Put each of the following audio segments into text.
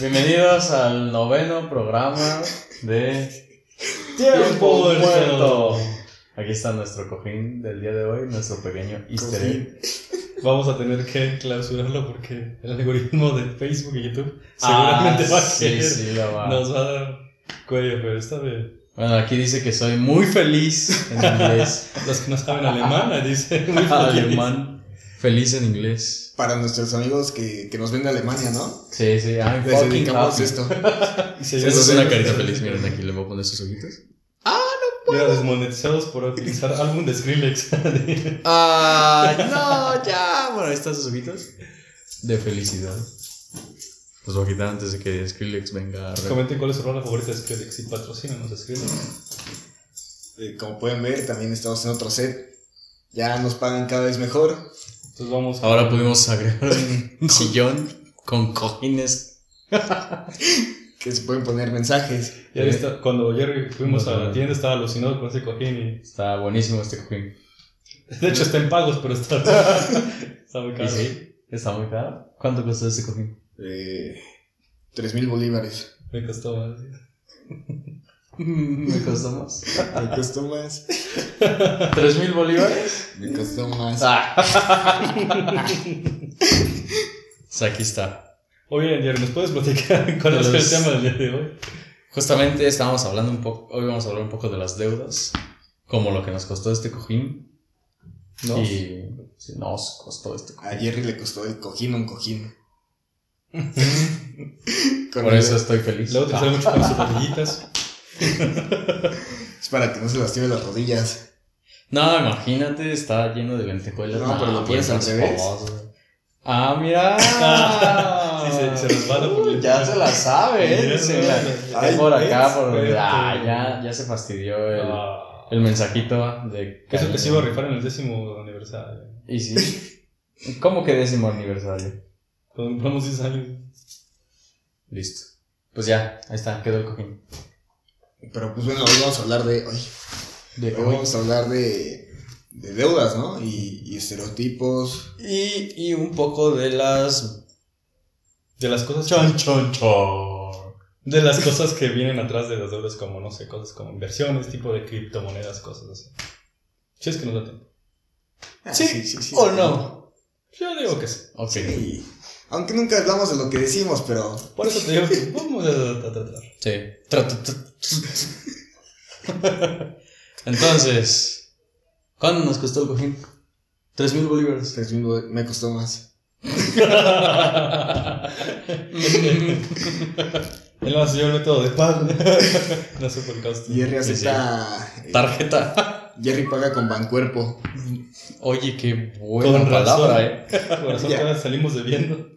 Bienvenidos al noveno programa de Tiempo Muerto. Aquí está nuestro cojín del día de hoy, nuestro pequeño easter egg. Vamos a tener que clausurarlo porque el algoritmo de Facebook y YouTube Ah, seguramente va a sí, querer. sí, lo va. Nos va a dar cuello, pero está bien. Bueno, aquí dice que soy muy feliz en inglés. Los que no saben alemán, dice muy feliz. Alemán. Feliz en inglés. Para nuestros amigos que, que nos ven de Alemania, ¿no? Sí, sí, I'm Les fucking dedicamos happy. esto. Esa es una carita feliz, miren aquí, le voy a poner sus ojitos. Mira, desmonetizados por utilizar álbum de Skrillex. Ay, no, ya. Bueno, ahí están sus ojitos. De felicidad. Los voy a quitar antes de que Skrillex venga a re- Comenten cuál es su rola favorita de Skrillex y patrocínanos a Skrillex. Eh, como pueden ver, también estamos en otro set. Ya nos pagan cada vez mejor. Entonces vamos. Ahora pudimos agregar un sillón con cojines. Que se pueden poner mensajes. Ya está, cuando Jerry fuimos No, a la tienda estaba alucinado con ese cojín Está buenísimo este cojín. y. De hecho está en pagos, pero está. está muy ¿Y caro. sí? ¿Está muy caro? ¿Cuánto costó ese cojín? Eh, 3 mil bolívares. Me costó más. Me costó más. Me costó más. ¿Tres mil bolívares? Me costó más. Ah. Pues aquí está. Oye, Jerry, ¿nos puedes platicar cuál es el los- tema del día de hoy? Justamente estábamos hablando un poco, hoy vamos a hablar un poco de las deudas, como lo que nos costó este cojín. ¿No? Y sí, nos costó este cojín. A Jerry le costó el cojín un cojín. Con Por el- eso estoy feliz. Luego utilizar mucho con sus. Es para que no se lastime las rodillas. No, imagínate, está lleno de lentejuelas. No, pero lo bien al revés. Ah, mira. Sí, se, se resbala por el- Ya se la sabe, ¿eh? Ay, es por acá, por. Ah, ya, ya se fastidió el, Ah. el mensajito de. Eso que se iba a rifar en el décimo aniversario. Y sí. ¿Cómo que décimo aniversario? Cuando cumplamos 10 años. Listo. Pues ya, ahí está, quedó el cojín. Pero pues bueno, hoy vamos a hablar de. Hoy, De hoy vamos a hablar de, de deudas, ¿no? Y, y estereotipos. Y, y un poco de las. De las cosas. Chon, chon, chon. De las cosas que vienen atrás de las deudas, como no sé, cosas como inversiones, tipo de criptomonedas, cosas así. Si es que nos da tiempo. Ah, ¿Sí ¿O no? Yo digo que sí. Ok. Sí. Aunque nunca hablamos de lo que decimos, pero. Por eso te digo que vamos a a- a tratar. Sí. Entonces, ¿cuánto nos costó el cojín? Tres mil bolívares. tres mil me costó más. Él nos enseñó el método de pago. no sé por qué. Jerry Sí, sí. acepta. eh, Tarjeta. Jerry paga con Bancuerpo. Oye, qué buena Con razón. palabra, eh. Por razón Ya. salimos debiendo.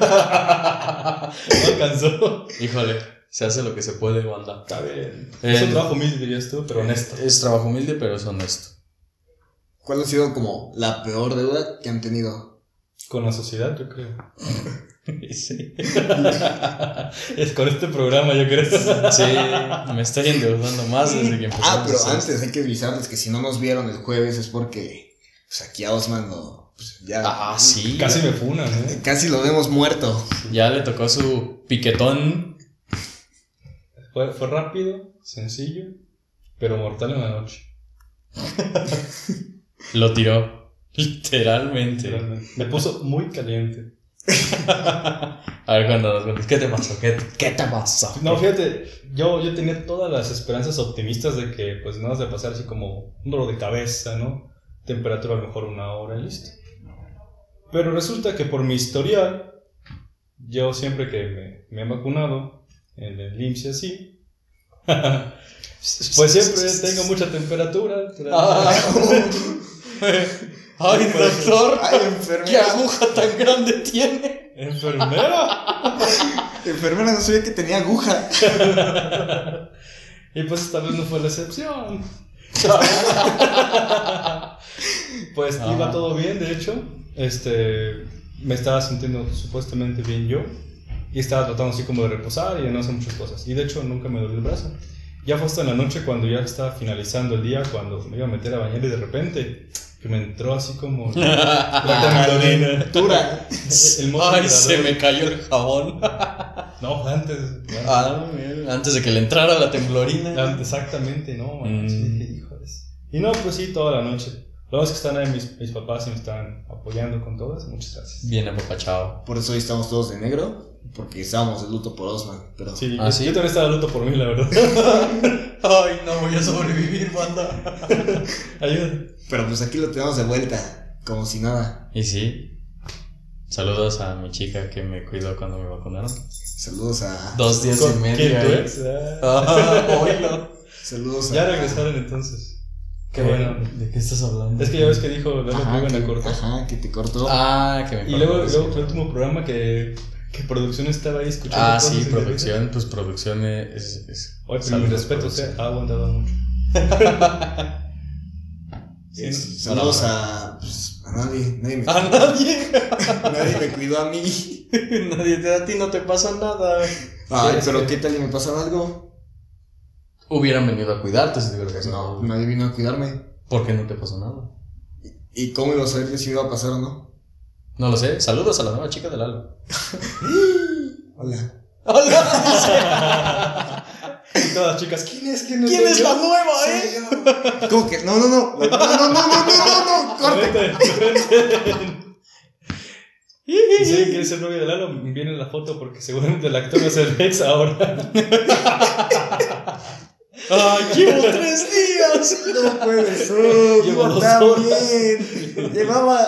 no alcanzó. Híjole, se hace lo que se puede, banda. Está bien. Eh, es un trabajo humilde, dirías tú, pero honesto. Es trabajo humilde, pero es honesto. ¿Cuál ha sido como la peor deuda que han tenido? Con la sociedad, yo creo. Sí. es con este programa, yo creo. Sí, me estoy endeudando más desde que empezamos. Ah, pero antes hay que avisarles que si no nos vieron el jueves es porque. Pues aquí a Osman lo. Pues ya. Ah, sí. Casi me funan, ¿eh? Casi lo vemos muerto. Ya le tocó su piquetón. Fue, fue rápido, sencillo, pero mortal en la noche. Lo tiró. Literalmente. Me puso muy caliente. A ver, cuéntanos, cuéntanos. ¿Qué te pasó? ¿Qué, qué te pasó? No, fíjate, yo, yo tenía todas las esperanzas optimistas de que pues no vas a pasar así como un dolor de cabeza, ¿no? Temperatura a lo mejor una hora y listo. Pero resulta que por mi historial, yo siempre que me, me he vacunado en el IMSS y así, pues siempre tengo mucha temperatura. Ah. Ay, Pues, doctor. ¡Ay, ¿Qué enfermera! aguja tan grande tiene? ¡Enfermera! Enfermera no sabía que tenía aguja. Y pues esta vez no fue la excepción. pues Ajá. iba todo bien, de hecho. Este, me estaba sintiendo supuestamente bien yo. Y estaba tratando así como de reposar y de no hacer muchas cosas. Y de hecho nunca me dolió el brazo. Ya fue hasta en la noche cuando ya estaba finalizando el día, cuando me iba a meter a bañar y de repente que me entró así como la temblorina. Altura. El Ay, se me cayó el jabón. No, antes. Ah, antes de que le entrara la temblorina. Exactamente, no, man. Mm. Sí, dije, híjoles. Y no, pues sí, toda la noche. Lo más que están ahí mis, mis papás y me están apoyando con todo eso. Muchas gracias. Bien apapachado. Por eso hoy estamos todos de negro, porque estábamos de luto por Osman. Pero Sí, ¿Ah, yo, sí? yo también estaba luto por mí, la verdad. Ay, no voy a sobrevivir, banda. Ayuda. Pero pues aquí lo tenemos de vuelta, como si nada. Y sí. Saludos a mi chica que me cuidó cuando me vacunaron. Saludos a. Dos días y ¿Con medio. ¿Quién tu ahí. ex? Ah. Ah, oílo. Saludos a. Ya regresaron entonces. Qué bueno. ¿De qué estás hablando? Es que ya ves que dijo que Ajá, que, cortar. ajá, que te cortó. Ah, que me Y luego, luego sí. el último programa que, que producción estaba ahí escuchando. Ah, sí, producción. Pues producción es. es Oye, pero saludos, mi respeto, o sea, producción. ha aguantado mucho. Sí, Eh. Saludos a. Pues, a nadie. Nadie me, A nadie. nadie me cuidó a mí. nadie te, a ti no te pasa nada. Ay, pero ¿qué tal y me pasaba algo? Hubieran venido a cuidarte si te hubiera pasado no, nadie vino a cuidarme. ¿Por qué no te pasó nada? ¿Y cómo iba a saber si iba a pasar o no? No lo sé. Saludos a la nueva chica del Lalo. Hola. ¡Hola! Todas las chicas, ¿quién es? ¿Quién es? ¿Quién es la nueva, eh? ¿Cómo que? No, no, no. No, no, no, no, no, corte. Y si alguien quiere ser novia de Lalo, viene la foto porque seguramente el actor va a ser ex ahora. ¡Ay, llevo tres días! No puede ser. Llevo tan horas. bien. Llevaba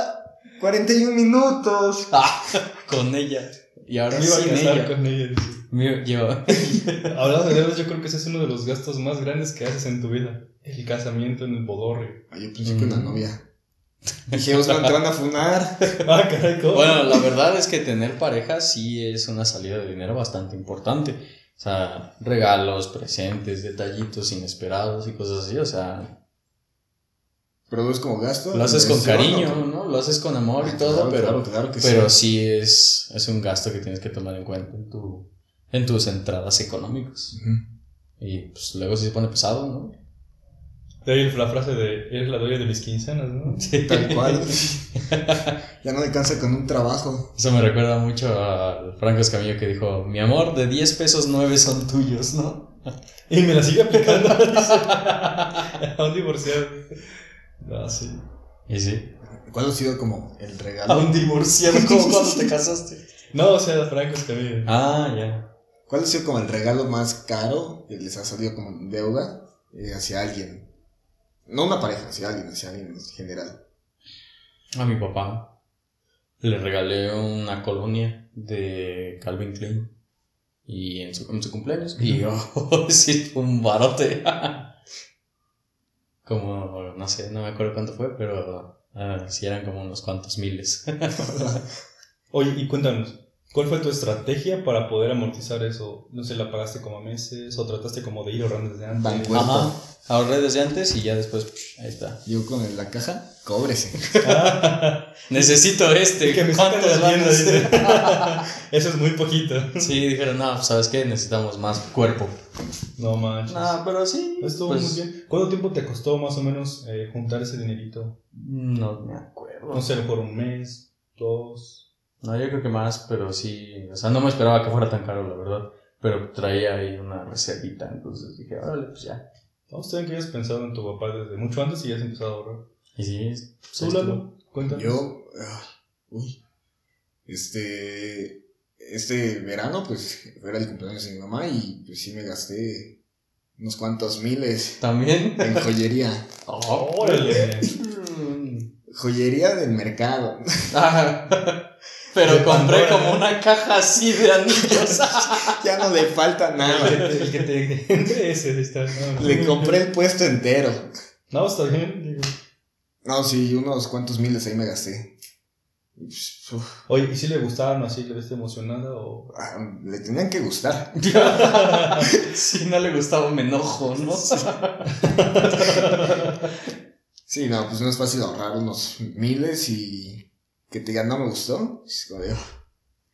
41 minutos. Ah, con ella. Y ahora Me iba a casar ella. con ella. Me- lleva- Hablando de deudas, yo creo que ese es uno de los gastos más grandes que haces en tu vida. El casamiento en el bodorrio. Ay, yo pensé que una Mm. novia. Dije, Osman, te van a funar. Ah, caray, ¿cómo? Bueno, la verdad es que tener pareja sí es una salida de dinero bastante importante. O sea, regalos, presentes, detallitos inesperados y cosas así. O sea, Pero es como gasto. lo haces con cariño. ¿no? Lo haces con amor y todo, claro, pero, Claro, claro que pero sí. sí es, es un gasto que tienes que tomar en cuenta en, tu, en tus entradas económicas. Y pues luego sí se pone pesado, ¿no? De ahí la frase de, eres la dueña de mis quincenas, ¿no? Tal cual. ya no alcanza con un trabajo. Eso me recuerda mucho al Franco Escamillo que dijo, mi amor, de 10 pesos 9 son tuyos, ¿no? Y me la sigue aplicando. A un divorciado. No, sí. Y sí. ¿Cuál ha sido como el A regalo? un divorciado como cuando te casaste. No, o sea, Franco es que Ah, ya. ¿Cuál ha sido como el regalo más caro que les ha salido como deuda eh, hacia alguien? No una pareja, hacia alguien, hacia alguien en general. A mi papá le regalé una colonia de Calvin Klein. Y en su, en su cumpleaños. Y oh, sí, fue un barote. como, no sé, no me acuerdo cuánto fue, pero ah, sí eran como unos cuantos miles. Oye, y cuéntanos, ¿cuál fue tu estrategia para poder amortizar eso? No sé, ¿la pagaste como a meses o trataste como de ir ahorrando desde antes? Banco. Ajá. Ahorré desde antes y ya después, psh, ahí está. Yo con la caja, cóbrese. Necesito este. que me ¿Cuántos van dice. Eso es muy poquito. Sí, dijeron, no, pues, ¿sabes qué? Necesitamos más cuerpo. No manches. No, pero sí. Estuvo pues, muy bien. ¿Cuánto tiempo te costó más o menos eh, juntar ese dinerito? No me acuerdo. No sé, por un mes, dos. No, yo creo que más, pero sí. O sea, no me esperaba que fuera tan caro, la verdad. Pero traía ahí una reservita, entonces dije, órale, pues ya. ¿No? ¿Ustedes que hayas pensado en tu papá desde mucho antes y ya has empezado a ahorrar? Y sí, pues, ¿Tú, estuvo. Lalo? Cuéntanos. Yo, ah, uy, este, este verano, pues, era el cumpleaños de mi mamá y pues sí me gasté unos cuantos miles ¿También? en joyería. Oh, Órale. Joyería del mercado. Pero De compré Pandora. como una caja así de anillos. ya no le falta nada. el que te entre ese está. No, Le compré el puesto entero. No, está bien. digo. No, sí, unos cuantos miles ahí me gasté. Pues, uf, Oye, ¿y si le gustaban así? ¿Le ves emocionada o...? ah, le tenían que gustar. si no le gustaba, me enojo, ¿no? Sí, no, pues no es fácil ahorrar unos miles y que te digan no me gustó. Es como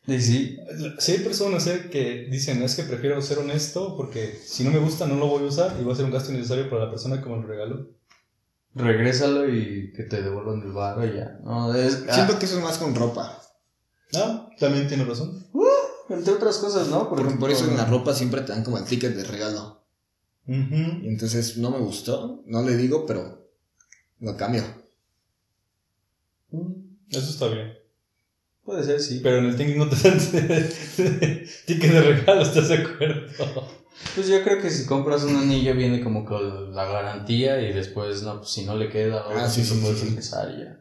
Y sí. Sí hay personas eh, que dicen, es que prefiero ser honesto porque si no me gusta no lo voy a usar y va a ser un gasto innecesario para la persona que me lo regaló. Regrésalo y que te devuelvan el barro y ya. No, es, ah, Siento que eso es más con ropa. Ah, también tiene razón. entre otras cosas, ¿no? Ejemplo, por eso en la ropa siempre te dan como el ticket de regalo. Y entonces no me gustó, no le digo, pero lo cambio. Eso está bien. Puede ser, sí. Pero en el tianguis no te dan ticket de regalo, ¿estás de acuerdo? Pues yo creo que si compras un anillo viene como con la garantía y después, no, pues si no le queda oro, Ah, sí, pues sí, puedes sí, sí. empezar y ya.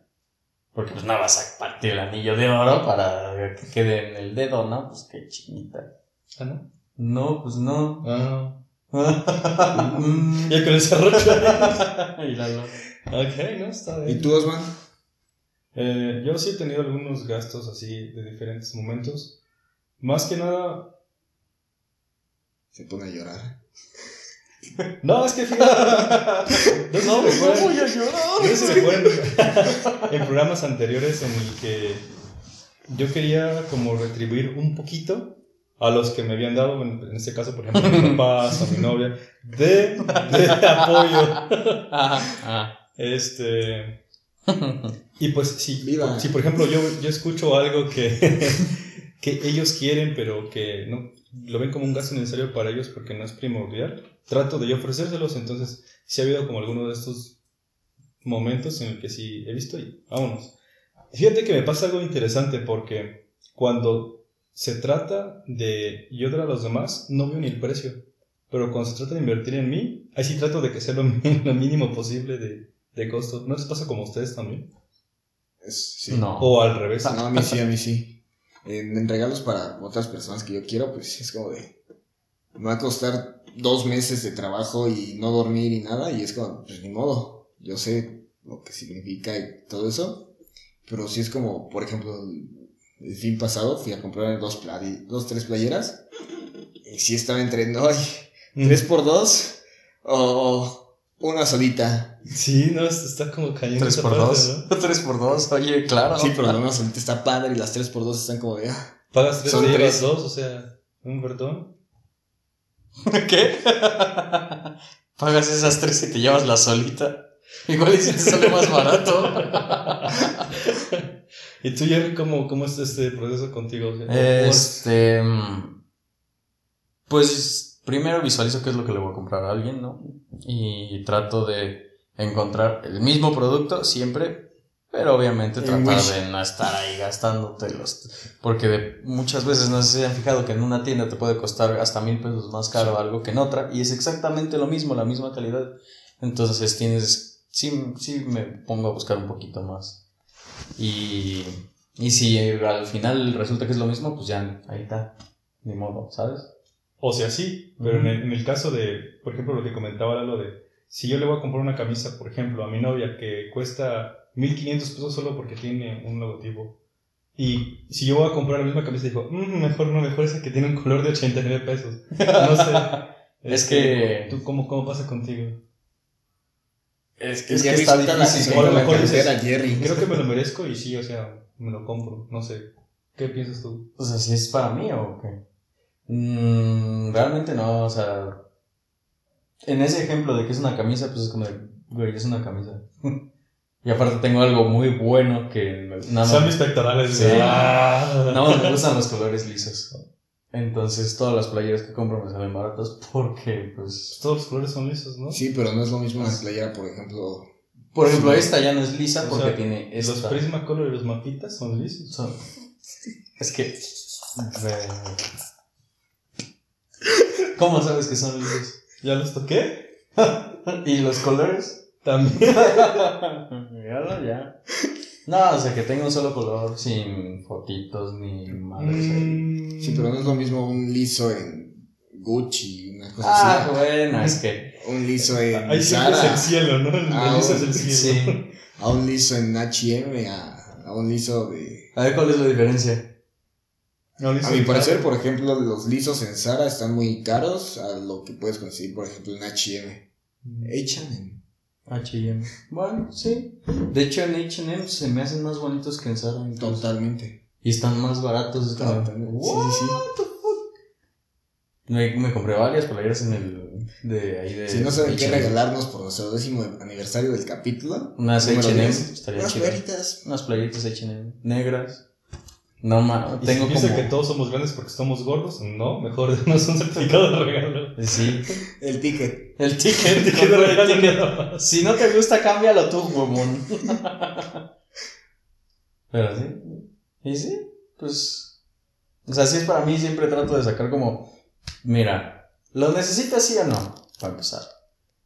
Porque pues no vas a partir el anillo de oro para que quede en el dedo, ¿no? Pues qué chinita. ¿Ah, no? No, pues no. Ah. Mm. Ya con esa rocha. Y la- ok, no, está ¿Y bien. tú, Osman? Eh, yo sí he tenido algunos gastos así de diferentes momentos. Más que nada. Se pone a llorar. No, es que fíjate. No, No, no voy a llorar. no se fueron en programas anteriores en el que yo quería como retribuir un poquito a los que me habían dado, en, este caso, por ejemplo, a mis papás, a mi novia, de, de apoyo. Ajá, ah. Este. Y pues si, Viva. si por ejemplo yo, yo escucho algo que, que ellos quieren, pero que no lo ven como un gasto necesario para ellos porque no es primordial, trato de yo ofrecérselos. Entonces, si ha habido como alguno de estos momentos en el que sí he visto y vámonos. Fíjate que me pasa algo interesante porque cuando se trata de yo dar a los demás, no veo ni el precio. Pero cuando se trata de invertir en mí, ahí sí trato de que sea lo, lo mínimo posible de, de costo. ¿No les pasa como a ustedes también? Es- sí. No. O al revés. No, a mí sí, a mí sí. En, en regalos para otras personas que yo quiero, pues es como de. Me va a costar dos meses de trabajo y no dormir y nada, y es como, pues ni modo. Yo sé lo que significa y todo eso, pero sí es como, por ejemplo, el, fin pasado fui a comprar dos, play- dos tres playeras, y sí estaba entre, no, ay, Mm. tres por dos o una solita. Sí, no, es- está como cayendo. 3 esa por 2 ¿no? 3 por 2 oye, claro. Sí, pero la una solita está padre y las tres por dos están como de, ah. Pagas tres, te llevas tres. dos, o sea, un perdón. ¿Qué? Pagas esas tres y te llevas la solita. Igual y si te sale más barato. ¿Y tú, Jerry, cómo, cómo es este proceso contigo? Este. mm, Pues primero visualizo qué es lo que le voy a comprar a alguien, ¿no? Y trato de encontrar el mismo producto siempre, pero obviamente En tratar Wish. de no estar ahí gastándote los. Porque de- muchas veces no se han fijado que en una tienda te puede costar hasta mil pesos más caro algo que en otra, y es exactamente lo mismo, la misma calidad. Entonces tienes. Sí, sí me pongo a buscar un poquito más. Y. Y si al final resulta que es lo mismo, pues ya ahí está. Ni modo, ¿sabes? O sea, sí, pero en, el, en el caso de, por ejemplo, lo que comentaba lo de, si yo le voy a comprar una camisa, por ejemplo, a mi novia que cuesta 1500 pesos solo porque tiene un logotipo, y si yo voy a comprar la misma camisa, dijo, "Mm, mejor no, mejor esa que tiene un color de 89 pesos. No sé. Es Este, que- ¿Tú cómo, cómo pasa contigo? Es Es que está difícil. O a lo mejor dices, Jerry. Creo que me lo merezco y sí, o sea, me lo compro. No sé. ¿Qué piensas tú? O sea, si es para mí o qué. Mm, realmente no, o sea. En ese ejemplo de que es una camisa, pues es como de, güey, es una camisa. y aparte tengo algo muy bueno que nada Son más. mis pectorales. Sí. Ah. Nada más me gustan los colores lisos. Entonces todas las playeras que compro me salen baratas porque, pues. Todos los colores son lisos, ¿no? Sí, pero no es lo mismo una playera, por ejemplo. Por ejemplo, Sí. esta ya no es lisa O porque sea, tiene Los esta. Prismacolor y los mapitas son lisos. Son- Es que. ¿Cómo sabes que son lisos? ¿Ya los toqué? ¿Y los colores? También. Míralo ya. No, o sea, que tenga un solo color sin fotitos ni madres. ahí. Mm. Sí, pero no es lo mismo un liso en Gucci, una cosa Ah, así. bueno, es que. Un liso en Ahí siempre es el Zara, cielo, ¿no? El Ah, liso es el cielo. Sí. a un liso en H&M, a, a un liso de... A ver cuál es la diferencia. No, A mi es parecer, por ejemplo, los lisos en Zara están muy caros a lo que puedes conseguir, por ejemplo, en H&M. H&M. HM. Bueno, sí. De hecho, en HM se me hacen más bonitos que en Zara. incluso. Totalmente. Y están más baratos. Es como, Totalmente. Sí, "What sí, sí. the fuck?". Me, me compré varias playeras en el. De ahí de. Si no saben qué regalarnos por nuestro décimo aniversario del capítulo, Unas H&M. 10, Estaría unas chido. playeritas. Unas playitas H&M. Negras. No, ma, Y tengo si piensa como... que todos somos grandes porque somos gordos, no, mejor denos un certificado de regalo. Sí, El ticket. el ticket. El ticket de el regalo ticket. Si no te gusta, cámbialo tú, huevón. Pero sí. Y sí, pues. O sea, sí es para mí, siempre trato de sacar como. Mira, ¿lo necesitas sí o no? Para empezar.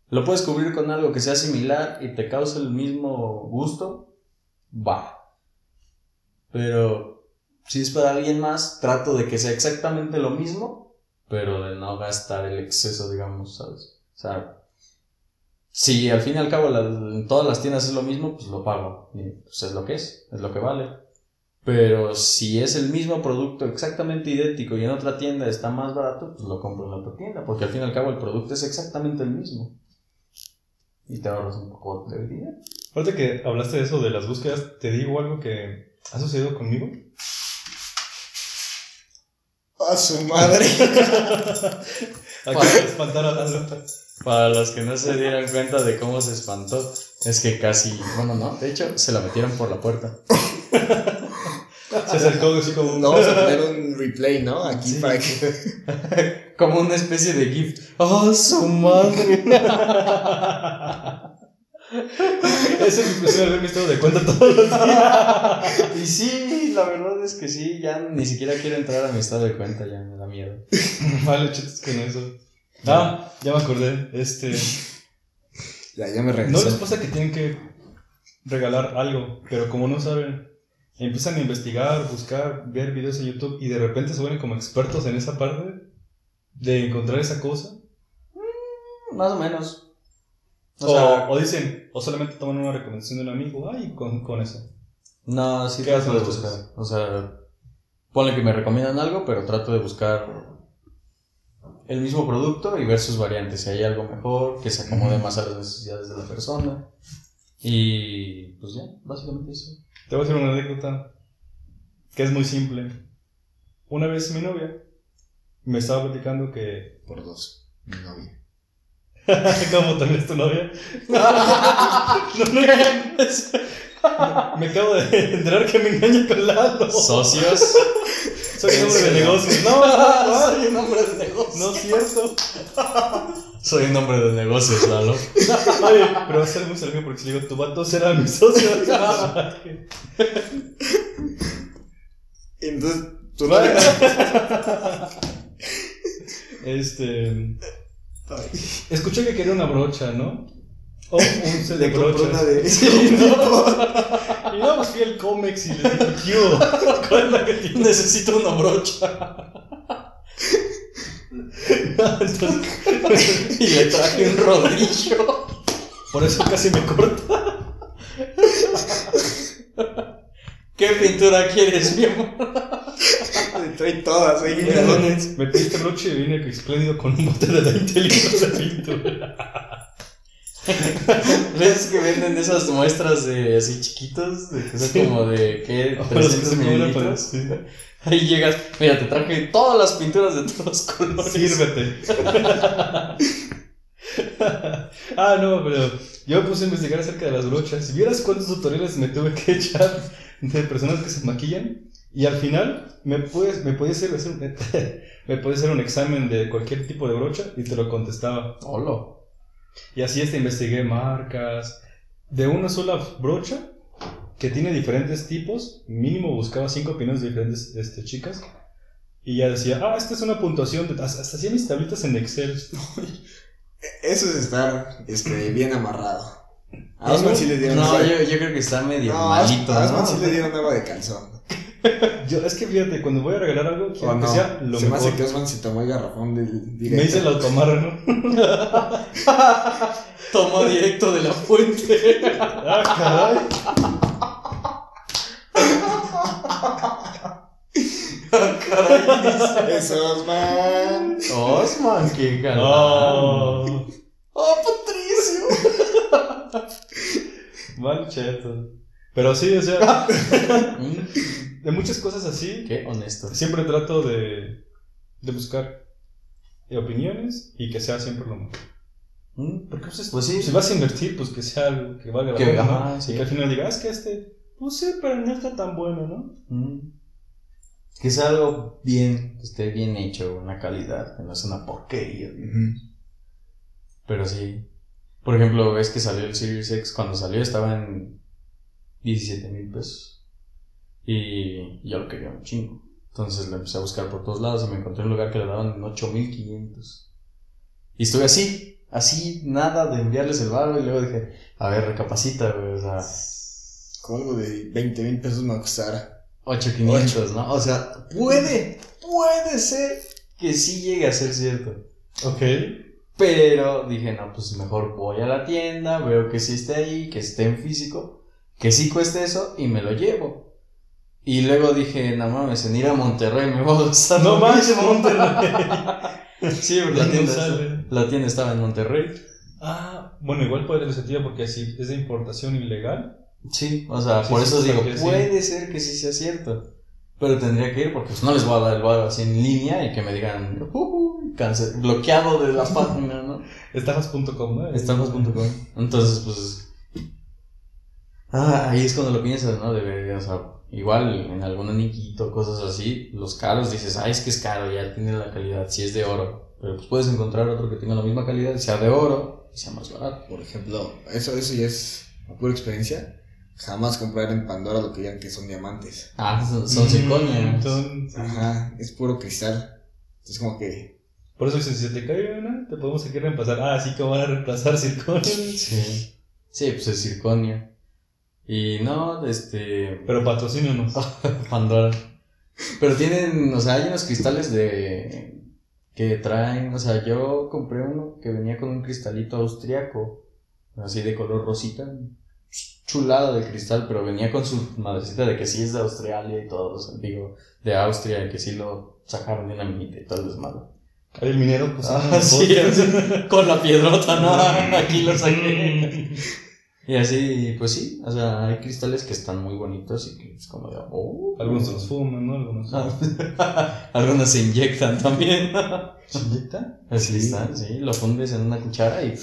¿Lo puedes cubrir con algo que sea similar y te cause el mismo gusto? Va. Pero si es para alguien más, trato de que sea exactamente lo mismo, pero de no gastar el exceso, digamos, ¿sabes? O sea, si al fin y al cabo la- en todas las tiendas es lo mismo, pues lo pago. Y pues es lo que es, es lo que vale. Pero si es el mismo producto exactamente idéntico y en otra tienda está más barato, pues lo compro en la otra tienda, porque al fin y al cabo el producto es exactamente el mismo. Y te ahorras un poco de dinero. Ahorita que hablaste de eso de las búsquedas, te digo algo que ha sucedido conmigo. A su madre. De espantar a. Para los que no se dieran cuenta de cómo se espantó, es que casi, bueno, no, de hecho, se la metieron por la puerta. Se acercó así como un... No, vamos a poner un replay, ¿no? Aquí Sí. para que. Como una especie de gift. ¡Oh, su madre! Ese es mi estado de cuenta todos los días. y sí, la verdad es que sí, ya ni siquiera quiero entrar a mi estado de cuenta, ya me da miedo. Vale, chetes con eso. Ah, ya me acordé. Este. Ya, ya me ¿No les pasa que tienen que regalar algo, pero como no saben, empiezan a investigar, buscar, ver videos en YouTube y de repente se vuelven como expertos en esa parte de encontrar esa cosa? Más o menos. O O, sea, o dicen, o solamente toman una recomendación de un amigo, ay, con, con eso. no, sí ¿Qué trato de buscar. O sea, ponle que me recomiendan algo, pero trato de buscar el mismo producto y ver sus variantes. Si hay algo mejor, que se acomode más a las necesidades de la persona. Y pues ya, básicamente eso. Te voy a hacer una anécdota que es muy simple. Una vez mi novia me estaba platicando que... Por dos. Mi novia. ¿Cómo también es tu novia? Me acabo de enterar que me engaña con Lalo. Socios. Soy un hombre de negocios. No, no, no, Soy un hombre de negocios. no es cierto. Soy un hombre de negocios, Lalo. Oye, pero va a ser muy serio porque si le digo, tu vato será mi socio. Entonces, tu novia. Este. Escuché que quería una brocha, ¿no? O un set de Le brochas. una de. Sí, ¿no? Y no, pues fui al cómics y le dije, ¿qué hubo? ¿Cuál es la que? Necesito una brocha. Entonces, Y le traje un rodillo. por eso casi me corta. ¿Qué pintura quieres, mi amor? Trae todas, ahí. Entonces, me pediste broche y vine espléndido con un bote de 20 litros de pintura. ¿Ves que venden esas muestras de así chiquitos? De que son Sí. como de, ¿qué? O los que 300 se cobran para- mililitros. sí. Ahí llegas, mira, te traje todas las pinturas de todos los colores. Sírvete. ah, no, pero yo me puse a investigar acerca de las brochas. Si vieras cuántos tutoriales me tuve que echar de personas que se maquillan. Y al final me, puedes, me podía hacer, hacer un- me podía hacer un examen de cualquier tipo de brocha y te lo contestaba. Hola. Y así este investigué marcas. De una sola brocha que tiene diferentes tipos. Mínimo buscaba cinco opiniones de diferentes este, chicas. Y ya decía, ah, esta es una puntuación. De, hasta, hasta hacía mis tablitas en Excel. Eso es estar este, bien amarrado. A No, Osman sí le dieron. No, yo, yo creo que está medio No, malito, a Osman ¿no? sí le dieron agua de calzón. Yo, es que fíjate, cuando voy a regalar algo, quiero que no. sea lo Se me mejor. hace que Osman se tomó el garrafón del directo. Me dice el automarra, ¿no? Tomó directo de la fuente. ah, caray. Caray, Es Osman. Osman, qué galán. Oh, ¡Oh, Patricio! mal cheto. Pero sí, o sea, de muchas cosas así, Qué honesto. siempre trato de, de buscar opiniones y que sea siempre lo mejor. Mm, ¿Por qué pues, pues sí. Si vas a invertir, pues que sea algo que valga la Que- pena. ¿no? sí. Que al final digas, "Ah, es que este, pues sí, pero no está tan bueno, ¿no? Mm. Que sea algo bien, que esté bien hecho, una calidad, que no es una porquería. Pero sí. Por ejemplo, ves que salió el Series X. Cuando salió estaba en 17 mil pesos. Y yo lo quería un chingo. Entonces lo empecé a buscar por todos lados y me encontré un lugar que le daban en 8500. Y estuve así, así, nada de enviarles el barro. Y luego dije, a ver, recapacita, güey. O sea, Con algo de 20 mil pesos me va a costar. 8500, ¿no? O sea, puede, puede ser que sí llegue a ser cierto. Ok. Pero dije, no, pues mejor voy a la tienda, veo que sí esté ahí, que esté en físico, que sí cueste eso y me lo llevo. Y luego dije, no mames, en ir a Monterrey me voy a gastar. No mismo". Monterrey. sí, la tienda, la tienda estaba en Monterrey. Ah, bueno, igual puede tener sentido porque si es de importación ilegal. Sí, o sea, Sí, por sí, eso digo, sí. puede ser que sí sea cierto. Pero tendría que ir porque pues, no les voy a dar el barro así en línea y que me digan, "Ujú, cáncer, bloqueado de la página, ¿no? Estafas.com, ¿no? Estafas.com. Entonces, pues. Ah, ahí es cuando lo piensas, ¿no? De, o sea, igual en algún aniquito, cosas así, los caros dices, ay, es que es caro, ya tiene la calidad, si es de oro. Pero pues puedes encontrar otro que tenga la misma calidad, sea de oro y sea más barato. Por ejemplo, eso, eso ya es pura experiencia. Jamás comprar en Pandora lo que digan que son diamantes. Ah, son, son circonia. Mm, son- Ajá, es puro cristal. Entonces como que... Por eso si se te cae una, te podemos aquí reemplazar. Ah, sí que van a reemplazar circonio. Sí. Sí, pues es circonia. Y no, este. Pero patrocínanos. Pandora. Pero tienen, o sea, hay unos cristales de. que traen, o sea, yo compré uno que venía con un cristalito austriaco, así de color rosita, chulada de cristal, pero venía con su madrecita de que sí es de Australia y todo, o sea, digo, de Austria, que sí lo sacaron de una minita y todo el desmadre. El minero, pues. Ah, sí, con la piedrota, ¿no? Aquí lo saqué. Y así, pues sí, o sea, hay cristales que están muy bonitos y que es como de, oh. Algunos se los fuman, ¿no? Algunos. Ah, Algunos se inyectan también. ¿Se inyectan? Así están, sí, lo fundes en una cuchara y.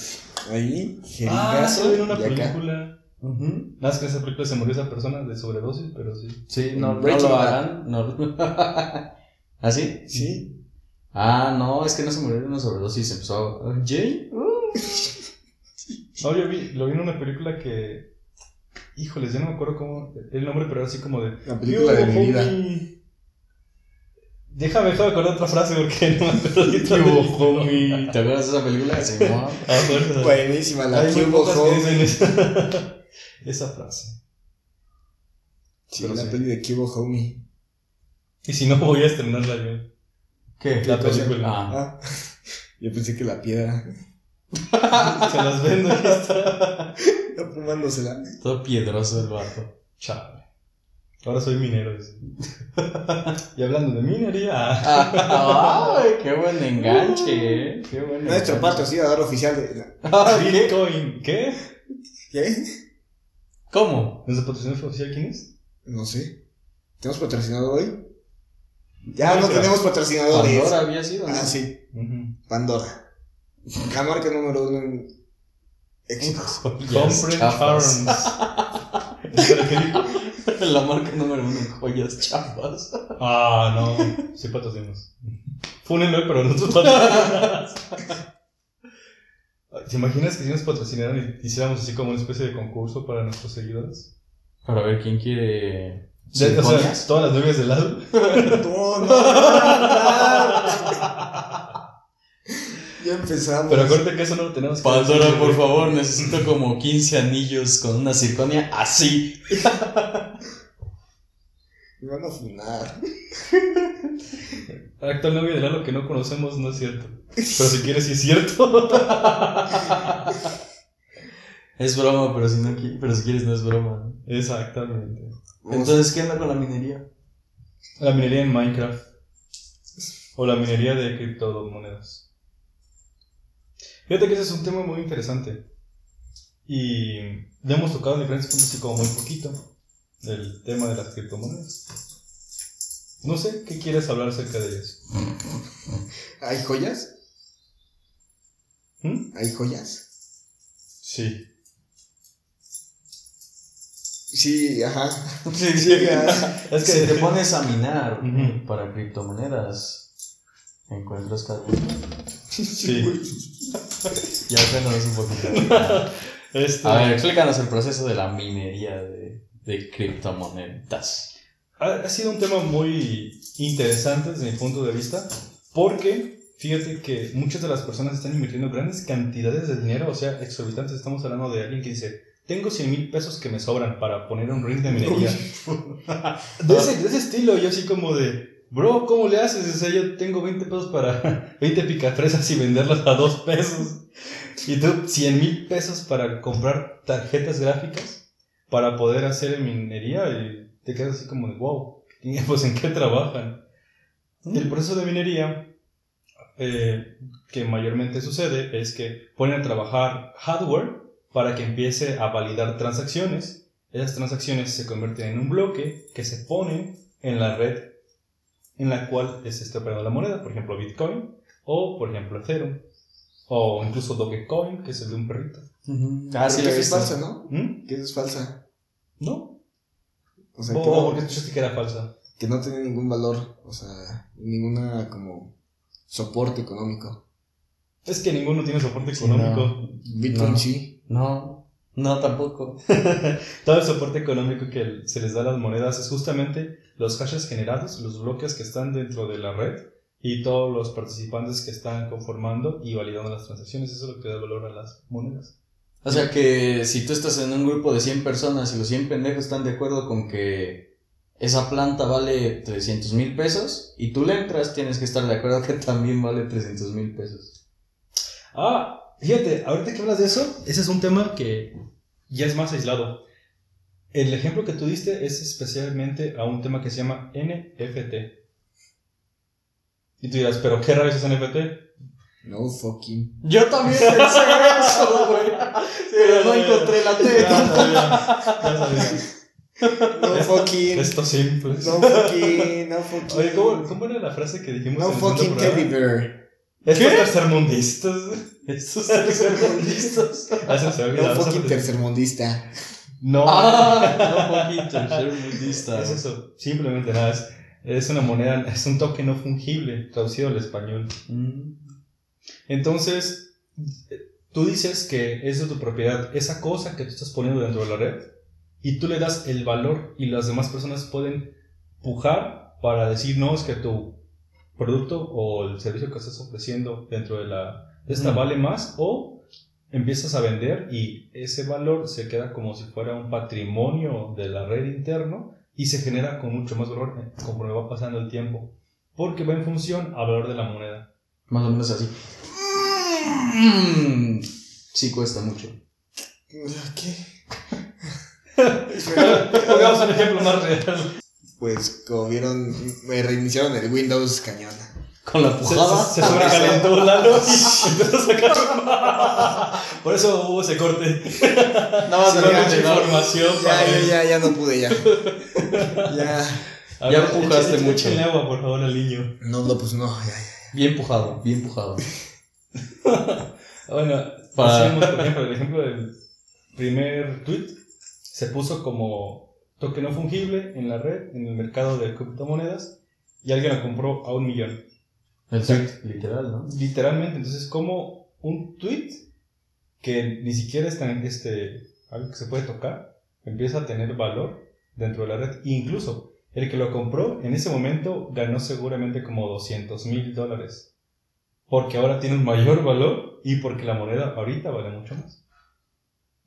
Ahí, Ah, jeringazo, se ve en una y acá. película. Nada más que en esa película se murió esa persona de sobredosis, pero sí. Sí, no, no lo hagan. No. ¿Así? Sí. Ah, no, es que no se murió de una sobredosis, empezó. ¿Jay? No, yo vi, lo vi en una película que. Híjoles, ya no me acuerdo cómo. El nombre, pero era así como de. La película de mi vida. homie. Déjame, déjame acordar otra frase porque no me acuerdo del Cubo. Homie. ¿Te acuerdas de esa película? Sí, ¿no? Ah. Buenísima, la Cubo esa, esa frase. Sí, Pero la sí. peli de Cubo Homie. Y si no, voy a estrenarla yo. ¿Qué? La película. Ah. Ah, yo pensé que la piedra. Se las vendo y ya está. Ya fumándosela. Todo piedroso el vato. Chale. Ahora soy minero. y hablando de minería. ¡Ay, qué buen enganche, eh! ¡Qué buen Nuestro enganche. patrocinador oficial de. Ah, ¿qué? Bitcoin. ¿Qué? ¿Qué? ¿Cómo? ¿Nuestro patrocinador oficial quién es? No sé. ¿Tenemos patrocinador hoy? Ya No, no tenemos patrocinadores. Pandora había sido, ¿no? Ah, sí. Pandora. La marca número uno en éxitos. Chafas. Charms. La marca número uno en joyas chafas. Ah, no. Sí patrocinamos. Fúnenlo, pero nosotros patrocinamos. ¿Te imaginas que si nos patrocinaran y hiciéramos así como una especie de concurso para nuestros seguidores? Para ver quién quiere. De- o sea, todas las novias del lado. No, no, no, Ya empezamos. Pero acuérdate que eso no lo tenemos que Pandora, por favor, necesito como 15 anillos con una circonia así. Me van a funar. Actual novio de Lalo que no conocemos no es cierto. Pero si quieres, sí es cierto. Es broma, pero si, no, pero si quieres no es broma. ¿no? Exactamente. Entonces, ¿qué onda con la minería? La minería en Minecraft. O la minería de criptomonedas. Fíjate que ese es un tema muy interesante. Y le hemos tocado en diferentes puntos así como muy poquito. El tema de las criptomonedas. No sé, ¿qué quieres hablar acerca de ellas? ¿Hay joyas? ¿Mm? ¿Hay joyas? Sí. Sí, ajá. Sí, sí. ajá. Es que si te pones a minar para criptomonedas, encuentras carbón. Sí. Ya cuéntanos un poquito. Este, A ver, explícanos el proceso de la minería de, de criptomonedas. ha, ha sido un tema muy interesante desde mi punto de vista, porque fíjate que muchas de las personas están invirtiendo grandes cantidades de dinero, o sea, exorbitantes. Estamos hablando de alguien que dice, tengo 100 mil pesos que me sobran para poner un ring de minería. de, ese, de ese estilo, yo así como de, bro, ¿cómo le haces? O sea, yo tengo 20 pesos para 20 picafresas y venderlas a 2 pesos. Y tú, 100 mil pesos para comprar tarjetas gráficas para poder hacer minería y te quedas así como de, wow, ¿y pues en qué trabajan? El proceso de minería eh, que mayormente sucede es que ponen a trabajar hardware para que empiece a validar transacciones. Esas transacciones se convierten en un bloque que se pone en la red en la cual se está operando la moneda, por ejemplo Bitcoin o por ejemplo Ethereum o incluso Dogecoin, que es el de un perrito. Ah, sí, lo que es falsa, ¿no? ¿Mm? Que es falsa. ¿No? O sea, que ¿O no, porque escuchaste que era falsa? que no tiene ningún valor. O sea, ninguna como soporte económico. Es que ninguno tiene soporte Sí, económico. Bitcoin No. sí. No, no tampoco. Todo el soporte económico que se les da a las monedas es justamente los hashes generados, los bloques que están dentro de la red y todos los participantes que están conformando y validando las transacciones. Eso es lo que da valor a las monedas. O sea que si tú estás en un grupo de 100 personas y los 100 pendejos están de acuerdo con que esa planta vale 300 mil pesos y tú le entras, tienes que estar de acuerdo que también vale 300 mil pesos. Ah, fíjate, ahorita que hablas de eso, ese es un tema que ya es más aislado. El ejemplo que tú diste es especialmente a un tema que se llama NFT. Y tú dirás, ¿pero qué rayos es NFT? No fucking. Yo también pensé eso, güey. Pero no encontré la Ya T. sabía, ya sabía. No fucking. Esto simple. No fucking. No fucking. Oye, ¿cómo, ¿cómo era la frase que dijimos No en el segundo fucking teddy bear. Estos ¿Qué? tercermundistas. Estos tercermundistas. Ah, se me había No olvidado. fucking tercermundista. No. Ah, no poquito, tercermundista. Es eso. Simplemente nada. Es, es una moneda, es un token no fungible, traducido al español. Mm. Entonces, tú dices que es de tu propiedad esa cosa que tú estás poniendo dentro de la red y tú le das el valor y las demás personas pueden pujar para decir, no, es que tu producto o el servicio que estás ofreciendo dentro de la de esta Ujú. vale más o empiezas a vender y ese valor se queda como si fuera un patrimonio de la red interno y se genera con mucho más valor eh, conforme va pasando el tiempo porque va en función al valor de la moneda. Más o menos así. Mm. Sí, cuesta mucho. ¿Qué? Pongamos un ejemplo más real. Pues como vieron, me reiniciaron el Windows cañón. Con la pujada. se, se sobrecalentó Lalo y empezó a sacar. Por eso hubo ese corte. Nada más No hay mucha información Ya, ya, ya, ya no pude ya. Ya. A Ya ver, empujaste échale- mucho. échale agua, por favor, al niño. No, no, pues no, ya, ya. Bien pujado, bien pujado. Bueno, Para- decíamos, por ejemplo, el ejemplo del primer tweet se puso como toque no fungible en la red, en el mercado de criptomonedas, y alguien lo compró a un millón. El tweet, literal, ¿no? Literalmente, entonces como un tweet que ni siquiera es tan este, algo que se puede tocar, empieza a tener valor dentro de la red. E incluso el que lo compró en ese momento ganó seguramente como 200 mil dólares. Porque ahora tiene un mayor valor y porque la moneda ahorita vale mucho más.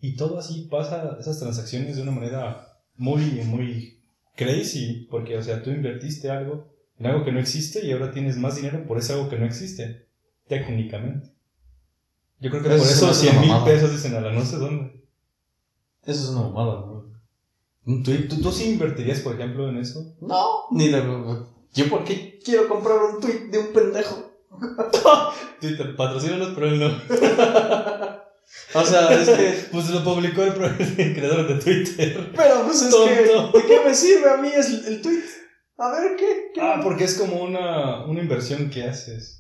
Y todo así pasa, esas transacciones de una manera muy, muy crazy. Porque, o sea, tú invertiste algo en algo que no existe y ahora tienes más dinero por ese algo que no existe. Técnicamente. Yo creo que Eso por eso hace 100 una mil pesos dicen a la no sé dónde. Eso es una mamada, ¿no? Un tweet. ¿Tú, ¿Tú sí invertirías, por ejemplo, en eso? No, ni de. ¿Yo por qué quiero comprar un tweet de un pendejo? Twitter, patrocínanos, pero él no. O sea, es que. Pues lo publicó el, el creador de Twitter. Pero pues es Tonto. que. ¿De qué me sirve a mí el, el tweet? A ver, ¿qué? ¿Qué? Ah, porque es como una, una inversión que haces.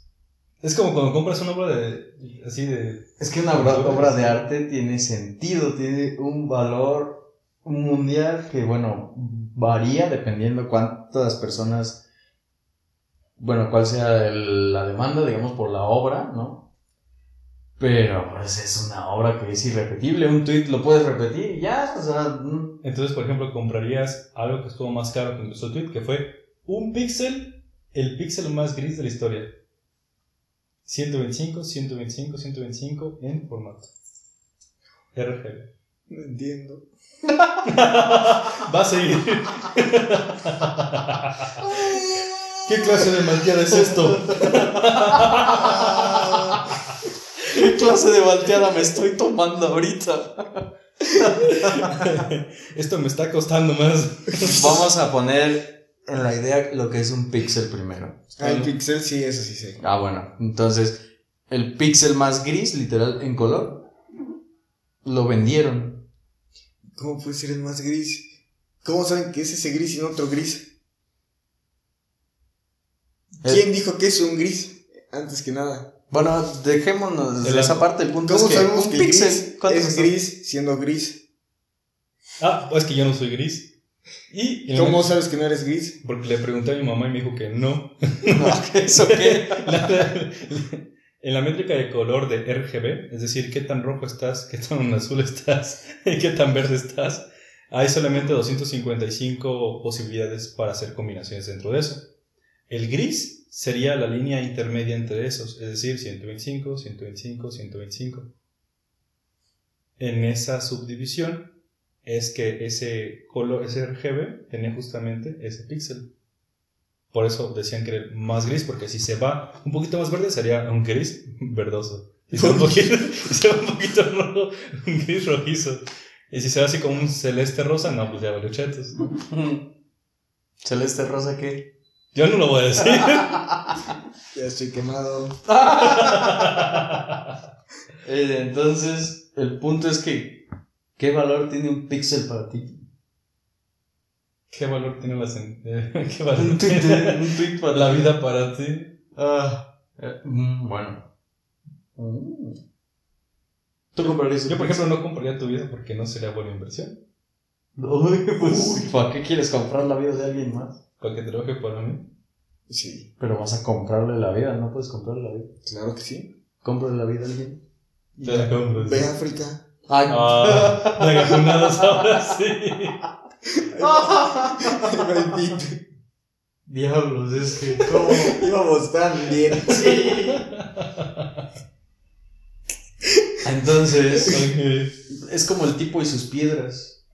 Es como cuando compras una obra de. así de. Es que una obra, obra de arte tiene sentido, tiene un valor mundial que, bueno, varía dependiendo cuántas personas, bueno, cuál sea el- la demanda, digamos, por la obra, ¿no? Pero, pues, es una obra que es irrepetible. Un tweet lo puedes repetir y ya, o sea, mm, Entonces, por ejemplo, comprarías algo que estuvo más caro que el tweet, que fue un píxel, el píxel más gris de la historia. 125, 125, 125 en formato RGB. No entiendo. Va a seguir. ¿Qué clase de malteada es esto? ¿Qué clase de balteada me estoy tomando ahorita? Esto me está costando más. Vamos a poner en la idea lo que es un píxel primero. Ah, el pixel sí, eso sí sé. Ah, bueno. Entonces, el píxel más gris, literal, en color, lo vendieron. ¿Cómo puede ser el más gris? ¿Cómo saben que es ese gris y no otro gris? El- ¿Quién dijo que es un gris? Antes que nada. Bueno, dejémonos de esa parte. El punto ¿Cómo es que sabemos un que el píxel gris ¿cuánto es gris siendo gris? Ah, es que yo no soy gris. Y ¿Cómo sabes que no eres gris? Porque le pregunté a mi mamá y me dijo que no. ¿Eso qué? La- en la métrica de color de RGB, es decir, qué tan rojo estás, qué tan azul estás y qué tan verde estás, hay solamente 255 posibilidades para hacer combinaciones dentro de eso. El gris sería la línea intermedia entre esos, es decir, 125, 125, 125. En esa subdivisión es que ese color, ese RGB tenía justamente ese píxel. Por eso decían que era más gris, porque si se va un poquito más verde sería un gris verdoso. Si se va un poquito, se va un poquito rojo, un gris rojizo. Y si se va así como un celeste rosa, no, pues ya vale chetos. ¿Celeste rosa qué? Yo no lo voy a decir. Ya estoy quemado. Eh, Entonces, el punto es que, ¿qué valor tiene un píxel para ti? ¿Qué valor tiene la ¿Qué valor Un tweet, tiene un tweet para la vida para ti? Ah, eh, mm, bueno. Mm. ¿Tú comprarías Yo, por ejemplo, no compraría tu vida porque no sería buena inversión. Uy, pues, ¿para qué quieres comprar la vida de alguien más? Para que trabaje para mí. Sí, Pero vas a comprarle la vida, no puedes comprarle la vida. claro que sí. Cómprale la vida a alguien. Te la compro. Ve a África. Ay, Ah, ahora sí. diablos, es que, ¿cómo? Íbamos tan bien. Entonces, Ok. es como el tipo y sus piedras.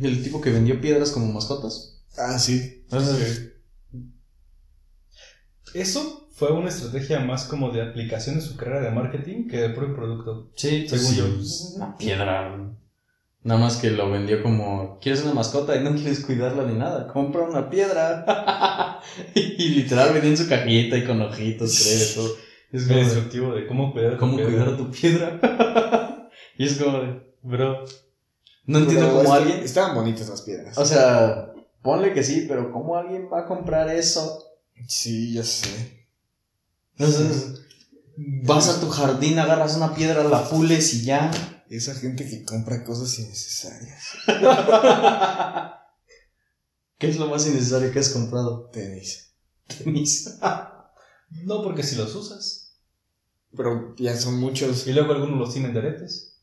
El tipo que vendió piedras como mascotas. Ah, sí. Entonces, Eso fue una estrategia más como de aplicación de su carrera de marketing que de propio producto. sí, Según sí, yo. es una piedra. Nada más que lo vendió como, ¿quieres una mascota y no quieres cuidarla ni nada? Compra una piedra. y literal venía en su cajita y con ojitos, creo, todo. Es como, de, instructivo de cómo cuidar tu ¿cómo piedra. cuidar a tu piedra? y es como de, Bro, no entiendo cómo alguien... Estaban bonitas las piedras. O sea, ponle que sí, pero ¿cómo alguien va a comprar eso? Sí, ya sé. Entonces, vas a tu jardín, agarras una piedra, la pules y ya. Esa gente que compra cosas innecesarias. ¿Qué es lo más innecesario que has comprado? Tenis. Tenis. no porque si los usas. Pero ya son muchos. Y luego algunos los tienen de aretes.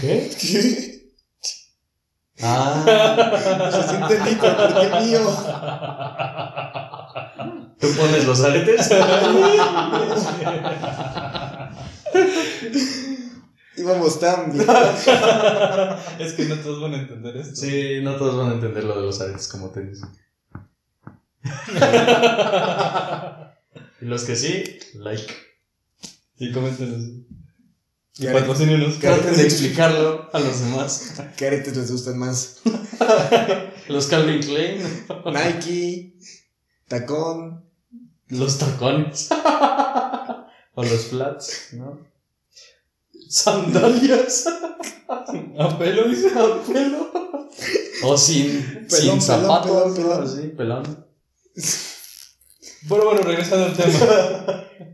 ¿Qué? ¿Qué? Ah, Se siente rico, porque mío. ¿tú pones los aretes? Íbamos tan bien. es que no todos van a entender esto. Sí, no todos van a entender lo de los aretes como tenis. Y los que sí, like. Y coméntenos. Y Care- patrocínenos. Traten de explicarlo a los demás. ¿Qué aretes les gustan más? Los Calvin Klein, Nike, tacón. los tacones. O los flats, ¿no? Sandalias. A pelo, dice. a pelo. O sin, Pelón, sin zapatos. pelón, pelón. Sí, pelón. Bueno, bueno, regresando al tema.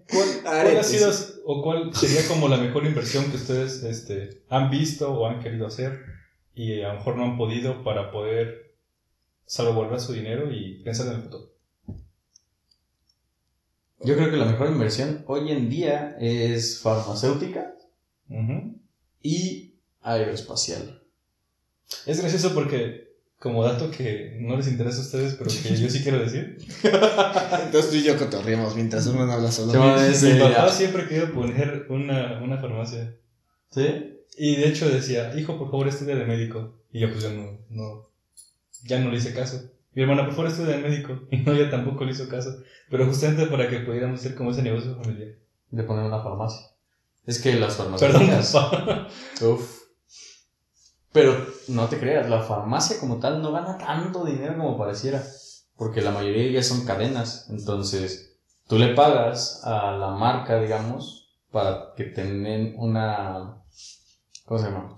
¿Cuál, cuál ha Aretes. sido o cuál sería como la mejor inversión que ustedes este, han visto o han querido hacer y a lo mejor no han podido para poder salvaguardar su dinero y pensar en el futuro. Yo creo que la mejor inversión hoy en día es farmacéutica y aeroespacial. Es gracioso porque, como dato que no les interesa a ustedes, pero que yo sí quiero decir, Entonces tú y yo cotorreamos mientras uno no habla solo. Es- mi Sí, papá siempre quería poner una, una farmacia. ¿Sí? Y de hecho decía, hijo, por favor, estudia de médico. Y yo, pues, ya no, no, ya no le hice caso. Mi hermana, por favor, estudia de médico. Y no, ella tampoco le hizo caso. Pero justamente para que pudiéramos hacer como ese negocio familiar. De poner una farmacia. Es que las Perdón, farmacéuticas. papá. Uf. Pero no te creas, la farmacia como tal no gana tanto dinero como pareciera. Porque la mayoría de ellas son cadenas. Entonces, tú le pagas a la marca, digamos, para que tengan una. ¿Cómo se llama?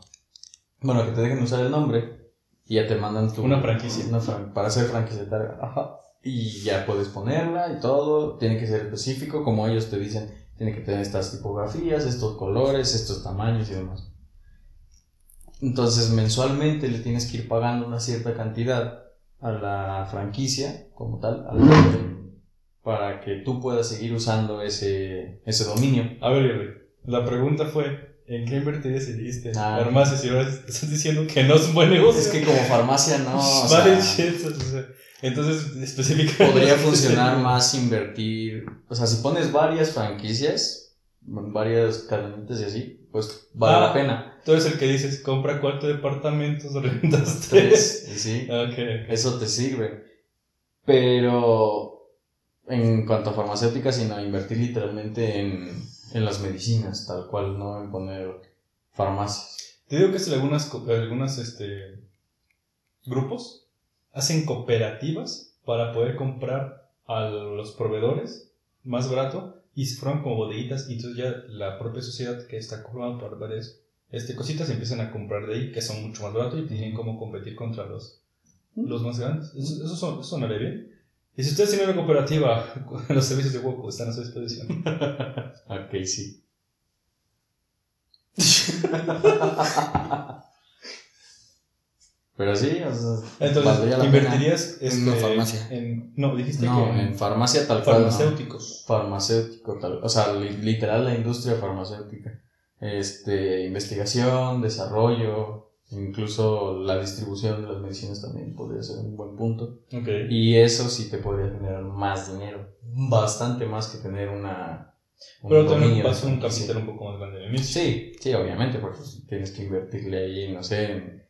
Bueno, que te dejen usar el nombre y ya te mandan tu. Una franquicia. una fran- para ser franquiciatario. Ajá. Y ya puedes ponerla y todo. Tiene que ser específico, como ellos te dicen. Tiene que tener estas tipografías, estos colores, estos tamaños y demás. Entonces, mensualmente le tienes que ir pagando una cierta cantidad a la franquicia, como tal, al nombre, para que tú puedas seguir usando ese, ese dominio. A ver, la pregunta fue, ¿en qué invertirías si dijiste Ah. farmacia? Si ahora estás diciendo que no es un buen negocio. Es que como farmacia no, o Vale, sea, shit, o sea, entonces, específicamente... podría funcionar más invertir, o sea, si pones varias franquicias, varias cadenitas y así, pues vale Ah. la pena. Tú eres el que dices, compra cuatro departamentos, rentas tres. Sí. Eso te sirve. Pero en cuanto a farmacéuticas, sino invertir literalmente en, en las medicinas, tal cual, no en poner farmacias. Te digo que es algunas, algunas este, grupos hacen cooperativas para poder comprar a los proveedores más barato y se forman como bodeguitas y entonces ya la propia sociedad que está formada por varias este, cositas empiezan a comprar de ahí que son mucho más baratos y tienen como competir contra los, los más grandes. Eso, eso, son- eso sonaría bien. Y si ustedes tienen una cooperativa, los servicios de Woco están a su disposición. Ok, sí. Pero sí, o sea, Entonces, invertirías En este, una farmacia. en- no, dijiste. No, que en farmacia tal cual. no. farmacéuticos. farmacéutico, tal, o sea, li- literal la industria farmacéutica. Este, investigación, desarrollo, incluso la distribución de las medicinas también podría ser un buen punto. Ok. Y eso sí te podría generar más dinero, bastante más que tener una... un Pero también de vas a un capital un poco más grande inicio. Sí, sí, obviamente, porque tienes que invertirle ahí, no sé. en-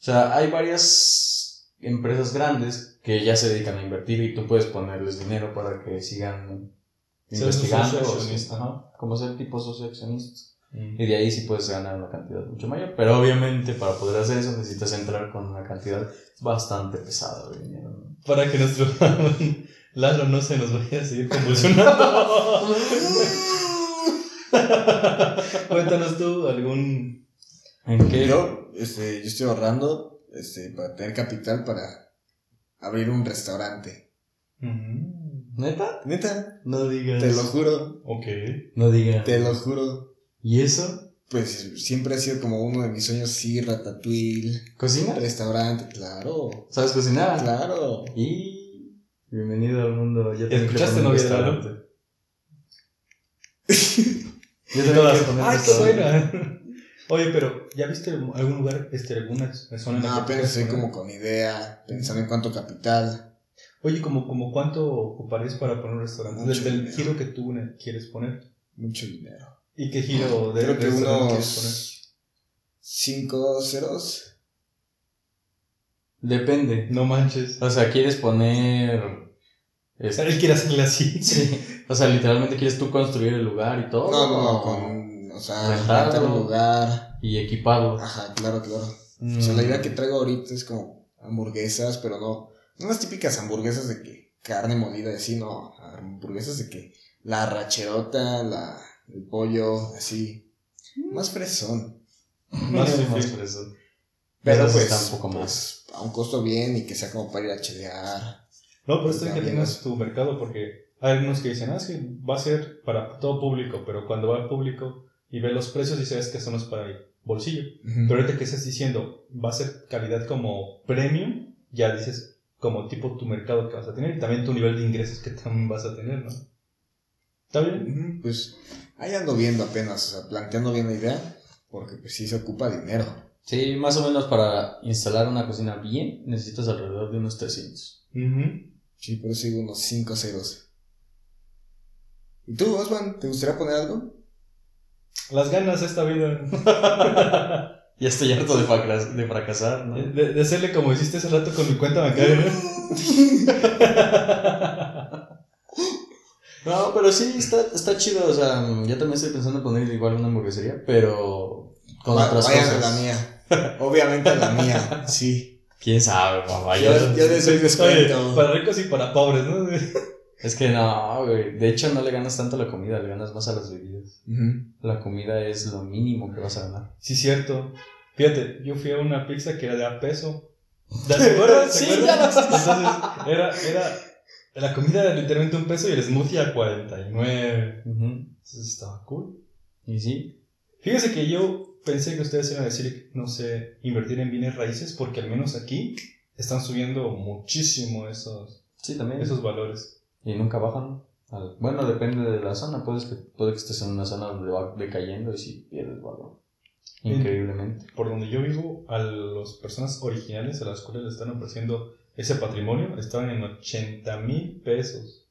O sea, hay varias empresas grandes que ya se dedican a invertir y tú puedes ponerles dinero para que sigan investigando. como ser tipo socioaccionistas. Y de ahí sí puedes ganar una cantidad mucho mayor. Pero obviamente para poder hacer eso necesitas entrar con una cantidad bastante pesada de dinero. ¿no? Para que nuestro Lalo no se nos vaya a seguir convulsionando. Cuéntanos tú algún. ¿En qué? Yo, este, yo estoy ahorrando este, para tener capital para abrir un restaurante. ¿Neta? Neta, No digas. te lo juro, Ok. No digas. te lo juro. ¿Y eso? Pues siempre ha sido como uno de mis sueños, sí, ratatouille, ¿Cocinas? restaurante, claro, ¿Sabes cocinar? claro. Y bienvenido al mundo. Yo ¿Escuchaste, Lalo? restaurante. Yo quiero poner un ¡Ay, qué restaurante. buena! Oye, pero ¿ya viste algún lugar, este, alguna zona en la No, que apenas puedas estoy como con idea, pensando en cuánto capital. Oye, como, como cuánto ocuparías para poner un restaurante? Mucho Desde el giro que tú quieres poner. Mucho dinero. ¿Y qué giro de Creo que unos cinco ceros. Depende. No manches. O sea, quieres poner. este, Él quiere hacerle así. sí. O sea, literalmente quieres tú construir el lugar y todo. No, no, no, con, o sea, Rentarlo. rentar un lugar. Y equiparlo. Ajá, claro, claro. Mm. O sea, la idea que traigo ahorita es como hamburguesas, pero no, no las típicas hamburguesas de que carne molida y así, no, hamburguesas de que la racherota, la, el pollo, así, más fresón. Más Sí, fifí. fresón. Pero Eso pues, está un poco pues, a un costo bien y que sea como para ir a chelear. No, pero está bien que tengas tu mercado porque hay algunos que dicen, ah, sí, va a ser para todo público, pero cuando va al público y ve los precios y sabes que eso no es para ahí. bolsillo. Pero ahorita que estás diciendo, va a ser calidad como premium, ya dices como tipo tu mercado que vas a tener y también tu nivel de ingresos que también vas a tener, ¿no? ¿Está bien? Pues ahí ando viendo apenas, o sea, planteando bien la idea, porque pues sí se ocupa dinero. Sí, más o menos para instalar una cocina bien necesitas alrededor de unos 300. Ujú. Sí, por eso digo unos 5 ceros. ¿Y tú, Osman, te gustaría poner algo? Las ganas de esta vida. Ya estoy harto de, fracas- de fracasar, ¿no? De, de hacerle como hiciste hace rato con mi cuenta bancaria, ¿no? Pero sí, está, está chido. O sea, yo también estoy pensando en poner igual una hamburguesería, pero con Va- otras vayan cosas. a la mía. Obviamente a la mía, sí. ¿Quién sabe, papá? Yo, Yo- les doy descuento. para ricos y para pobres, ¿no? Es que no, güey. De hecho, no le ganas tanto a la comida, le ganas más a las bebidas. La comida es lo mínimo que vas a ganar. Sí, cierto. Fíjate, yo fui a una pizza que era de a peso. ¿Te acuerdas? ¿Te Sí, acuerdas? ya. Entonces, era, era, la comida era literalmente un peso y el smoothie a 49. Ujú. Entonces estaba cool. Y sí. Fíjese que yo pensé que ustedes iban a decir, no sé, invertir en bienes raíces, porque al menos aquí están subiendo muchísimo esos, Sí, también. esos valores. Y nunca bajan. Bueno, depende de la zona. Puedes que, puede que estés en una zona donde va decayendo y sí pierdes valor. Increíblemente. Por donde yo vivo, a las personas originales a las cuales le están ofreciendo ese patrimonio estaban en 80 mil pesos.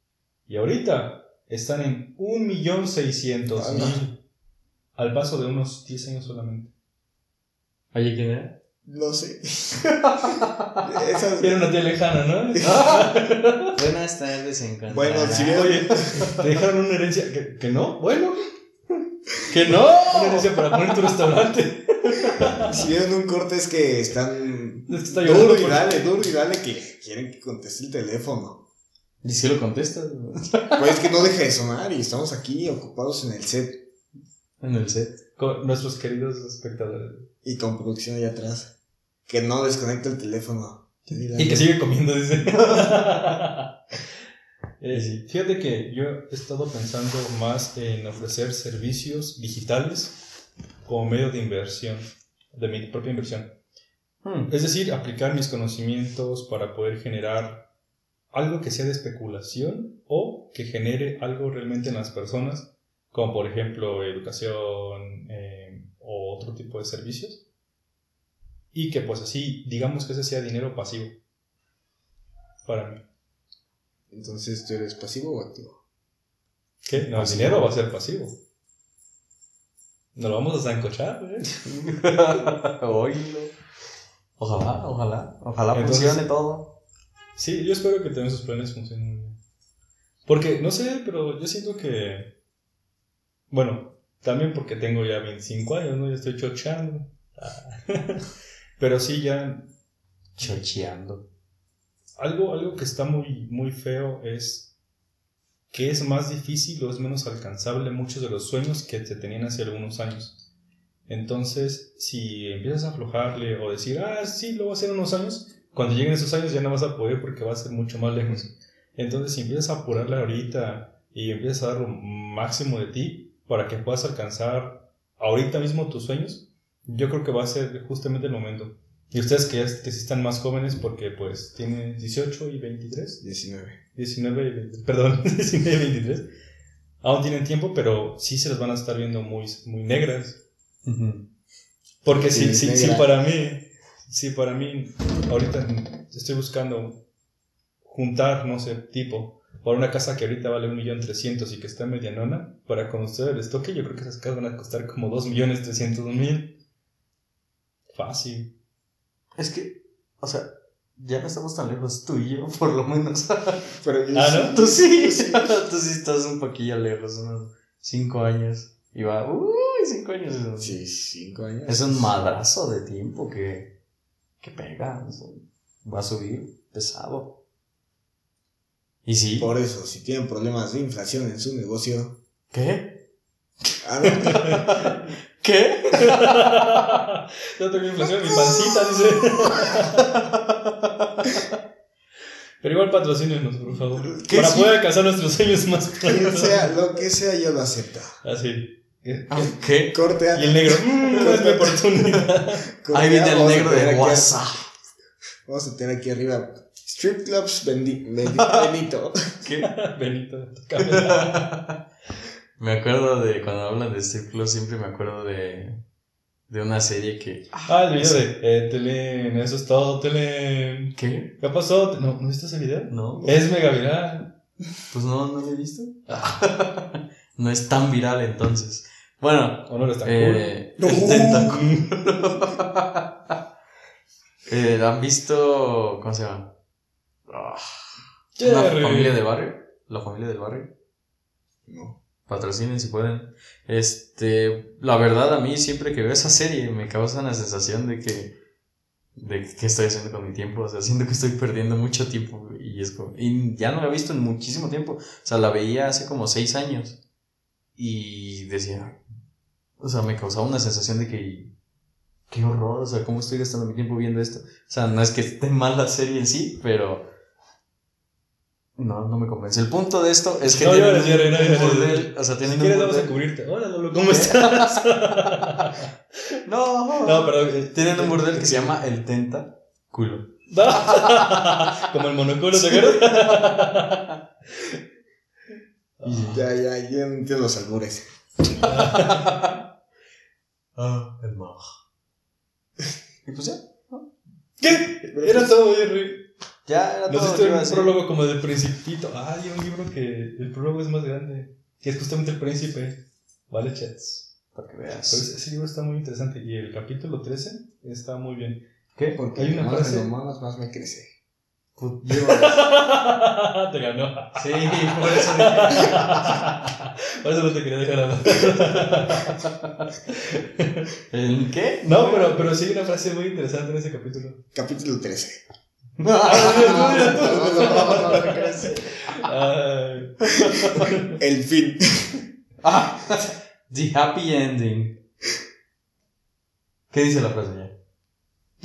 Y ahorita están en 1.600.000 ¡Hala! al paso de unos 10 años solamente. Oye, ¿quién era? No sé. Esas- Era una tía lejana, ¿no? Buenas tardes, encantada. Bueno, si vieron, Oye, te dejaron una herencia que, que no, bueno, ¡Que no! una herencia para poner tu restaurante. si vieron un corte es que están está llorando duro y dale, duro y dale que quieren que conteste el teléfono. ¿Y si lo contestas? Pues es que no deja de sonar y estamos aquí ocupados en el set En el set. Con nuestros queridos espectadores. y con producción allá atrás. Que no desconecta el teléfono. Y que sigue comiendo, dice. Eh, fíjate que yo he estado pensando más en ofrecer servicios digitales como medio de inversión, de mi propia inversión. Hmm. Es decir, aplicar mis conocimientos para poder generar algo que sea de especulación o que genere algo realmente en las personas, como por ejemplo educación eh, o otro tipo de servicios. Y que pues así, digamos que ese sea dinero pasivo para mí. Entonces, ¿tú eres pasivo o activo? ¿Qué? No, el Pasivo. dinero va a ser pasivo. No lo vamos a zancochar, ¿eh? Oílo. Ojalá, ojalá. Ojalá Entonces- funcione todo. Sí, yo espero que también sus planes funcionen muy bien. Porque, no sé, pero yo siento que. Bueno, también porque tengo ya 25 años, ¿no? Ya estoy chocheando. Ah. pero sí, ya. Chocheando. Algo, algo que está muy, muy feo es que es más difícil o es menos alcanzable muchos de los sueños que se tenían hace algunos años. Entonces, si empiezas a aflojarle o decir, ah, sí, lo voy a hacer en unos años, cuando lleguen esos años ya no vas a poder porque va a ser mucho más lejos. Entonces, si empiezas a apurarle ahorita y empiezas a dar lo máximo de ti para que puedas alcanzar ahorita mismo tus sueños, yo creo que va a ser justamente el momento. Y ustedes que, que sí están más jóvenes porque pues tienen 18 y 23, 19. 19 y 20, perdón, 19 y 23, aún tienen tiempo, pero sí se las van a estar viendo muy, muy negras. Porque Sí, si, si, negra. si para mí, si para mí, ahorita estoy buscando juntar, no sé, tipo, para una casa que ahorita vale 1.300.000 y que está medianona, para cuando ustedes les toque, yo creo que esas casas van a costar como 2.300.000. Fácil. Es que, o sea, ya no estamos tan lejos tú y yo, por lo menos. Pero yo Ah, sí- ¿no? Tú sí, yo sí. tú sí estás un poquillo lejos, unos cinco años. Y va, uy, cinco años. es un- Sí, 5 años. Es un madrazo de tiempo que, que pega. o sea, va a subir pesado. Y sí. Por eso, si tienen problemas de inflación en su negocio. ¿Qué? Ah, no. ¿Qué? Yo tengo inflación en mi pancita, dice. Pero igual patrocínenos, por favor. ¿Qué Para sí? poder alcanzar nuestros sueños más Quien pronto. sea, lo que sea, yo lo acepto. Así. ¿Qué? Ah, ¿Qué? Corte a. Y el negro, "Mm, no es mi oportunidad. Ahí viene el negro de WhatsApp. Vamos a tener aquí arriba. Strip clubs Bendi- Bendi- Benito. ¿Qué? Benito, cámara. Me acuerdo de cuando hablan de strip club, siempre me acuerdo de, de una serie que. Ah, el video de eh, Telen, eso es todo, Telen. ¿Qué? ¿Qué pasó? ¿No, ¿no viste ese video? No. Es mega viral. Pues no, no lo he visto. no es tan viral entonces. Bueno, ¿O no lo está eh, No. el tentáculo. Eh, ¿Han visto. ¿Cómo se llama? Ah, ¿La Jerry. familia del barrio? ¿La familia del barrio? No. Patrocinen si pueden. Este, la verdad, a mí siempre que veo esa serie me causa una sensación de que. de qué estoy haciendo con mi tiempo. O sea, siento que estoy perdiendo mucho tiempo. Y es como. Y ya no la he visto en muchísimo tiempo. O sea, la veía hace como seis años. Y decía. O sea, me causaba una sensación de que. Qué horror, o sea, ¿cómo estoy gastando mi tiempo viendo esto? O sea, no es que esté mal la serie en sí, pero. No, no me convence. El punto de esto es que No tienen llores, un- burdel, o sea, Si tienen quieres un vamos a cubrirte. Hola, Lolo, ¿cómo estás? No, no, perdón. eh, Tienen un burdel que se llama El Tenta Culo. Como el monoculo, ¿te acuerdas? Ya, ya, ya entiendo los albures. Ah, el mag. Y pues ya. ¿Qué? Era todo, Jerry. Ya era Nos todo. iba a un prólogo como del Principito. Ah, hay un libro que el prólogo es más grande. Que es justamente el príncipe. Vale, chats. Para que Pero veas. ese, ese libro está muy interesante. Y el capítulo 13 está muy bien. ¿Qué? Porque Hay una más frase- me mamas, más me crece. Te ganó. Sí, por eso dije. Por eso no te quería dejar hablar. ¿El qué? No, pero, pero sí hay una frase muy interesante en ese capítulo. Capítulo 13. El fin. Ah, the happy ending. ¿Qué dice la frase ya?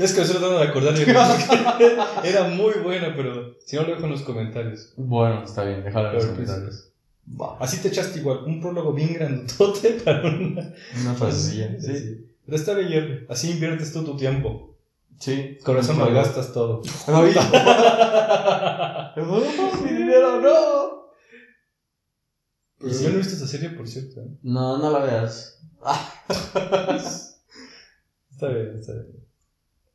Es que me estoy tratando de acordar. Era muy buena, pero si no lo dejo en los comentarios. Bueno, está bien, déjalo en los pues, comentarios. Así te echaste igual un prólogo bien grandote para una. Una frasecilla. Sí. Pero está bien. Así inviertes tú tu tiempo. Sí. Con eso malgastas todo. Ay. ¡Mi dinero, no! Y Pues, si yo no he visto esa serie, por cierto. ¿eh? No, no la veas. Está bien, está bien.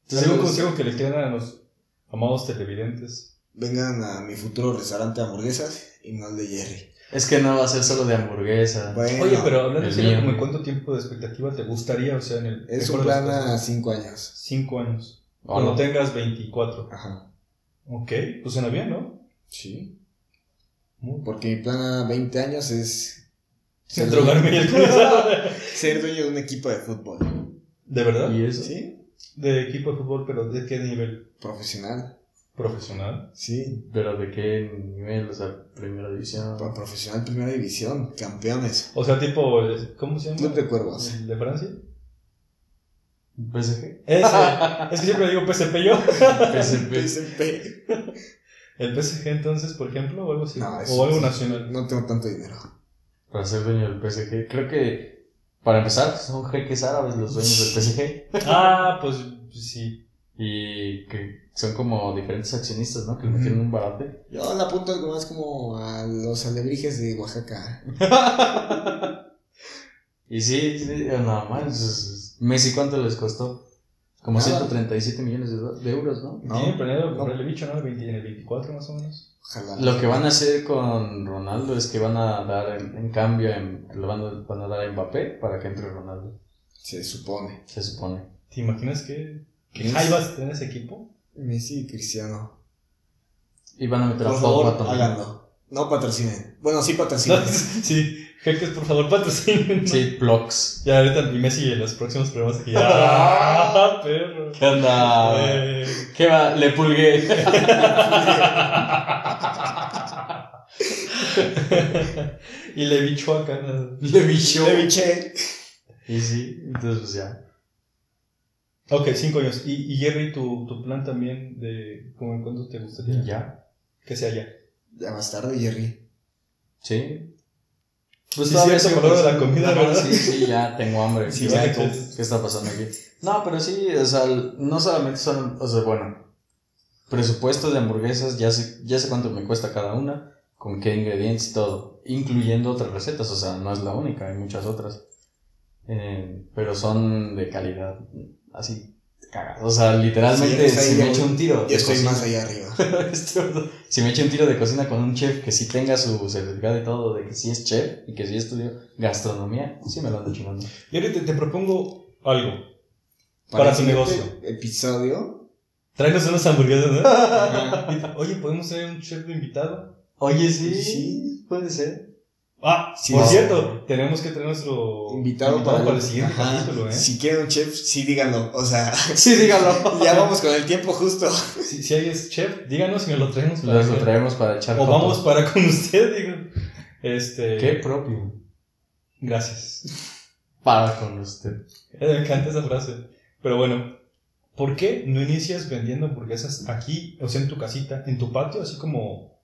Entonces, ¿Algún consejo que le quieran a los amados televidentes? Vengan a mi futuro restaurante de hamburguesas y no al de Jerry. Es que no va a ser solo de hamburguesa. Bueno, Oye, pero hablando mío. ¿como cuánto tiempo de expectativa te gustaría? O sea, en el. es un de plan a casos, 5 años. Cinco años. ¿O Cuando no? tengas 24. Ajá. Ok, pues suena bien, ¿no? Sí. Porque mi plan a 20 años es Sin drogarme y el ser dueño de un equipo de fútbol. ¿De verdad? ¿Y eso? ¿Sí? De equipo de fútbol, pero ¿de qué nivel? Profesional. ¿Profesional? Sí. ¿Pero de qué nivel? O sea, primera división. Pro- Profesional primera división. Campeones. O sea, tipo, ¿cómo se llama? Club de Cuervos. ¿El de Francia? PSG. Ese. es que siempre digo PSP yo. PSP. PSP. ¿El PSG entonces, por ejemplo, o algo así? No, es- o algo nacional. No tengo tanto dinero. Para ser dueño del PSG. Creo que, para empezar, son jeques árabes los dueños del PSG. Ah, pues sí. Y que son como diferentes accionistas, ¿no? Que le metieron un barate. Yo la apunto algo más como a los alebrijes de Oaxaca. Y sí, sí, nada más. Messi, ¿cuánto les costó? Como Nada. 137 millones de, euros, ¿no? No, Tienen planeado comprarle bicho, ¿no? El 20 en el 24 más o menos. Ojalá. Lo que van a hacer con Ronaldo es que van a dar en, en cambio, en, van a, van a dar a Mbappé para que entre Ronaldo, Se supone. se supone. ¿Te imaginas que, que Messi. Jai vas a tener ese equipo? Messi y Cristiano. Y van a meter a Por Pogba favor, también. háganlo. No patrocinen. Bueno, sí patrocinen. sí, jeques, por favor, patrocinen. ¿no? Sí, Plox. Ya ahorita y Messi en los próximos programas aquí. ¡Ah, perro! ¿Qué onda? Eh, ¿Qué va? Le pulgué. y le bichó acá. ¿no? Le bichó. Le biché. Y sí, entonces pues ya. Ok, cinco años. Y, y Jerry, tu, tu plan también de como en cuándo te gustaría Ya. que sea ya. Ya más tarde, Jerry. Sí. Pues Sí, por lo de la comida, ¿verdad? Sí, sí, ya tengo hambre. Sí, Ya, vale, ¿cómo- que- ¿Qué está pasando aquí? No, pero sí, o sea, no solamente son, o sea, bueno, presupuestos de hamburguesas, ya sé, ya sé cuánto me cuesta cada una, con qué ingredientes y todo, incluyendo otras recetas, o sea, no es la única, hay muchas otras. Eh, pero son de calidad, así, cagadas. O sea, literalmente, Sí, si me echo un tiro. Yo de estoy cocina- más allá arriba. Si me echo un tiro de cocina con un chef que sí tenga su certificado y todo, de que sí es chef y que sí estudió gastronomía, sí me lo ando chingando. Y ahorita te propongo algo. Para tu negocio. Episodio. Tráenos unas hamburguesas, ¿no? Oye, ¿podemos traer un chef de invitado? Oye, sí, Sí. puede ser. Ah, Sí, por cierto, tenemos que traer nuestro Invitado, para, el siguiente Ajá. capítulo, ¿eh? Si quieren un chef, sí díganlo. O sea, Sí, dígalo. ya vamos con el tiempo justo. Si, si hay es chef, díganos si nos lo traemos para Nos lo traemos para echar O vamos para con usted, digo. Este. Qué propio. Gracias. Para con usted. Me encanta esa frase. Pero bueno, ¿por qué no inicias vendiendo hamburguesas aquí, o sea, en tu casita, en tu patio, así como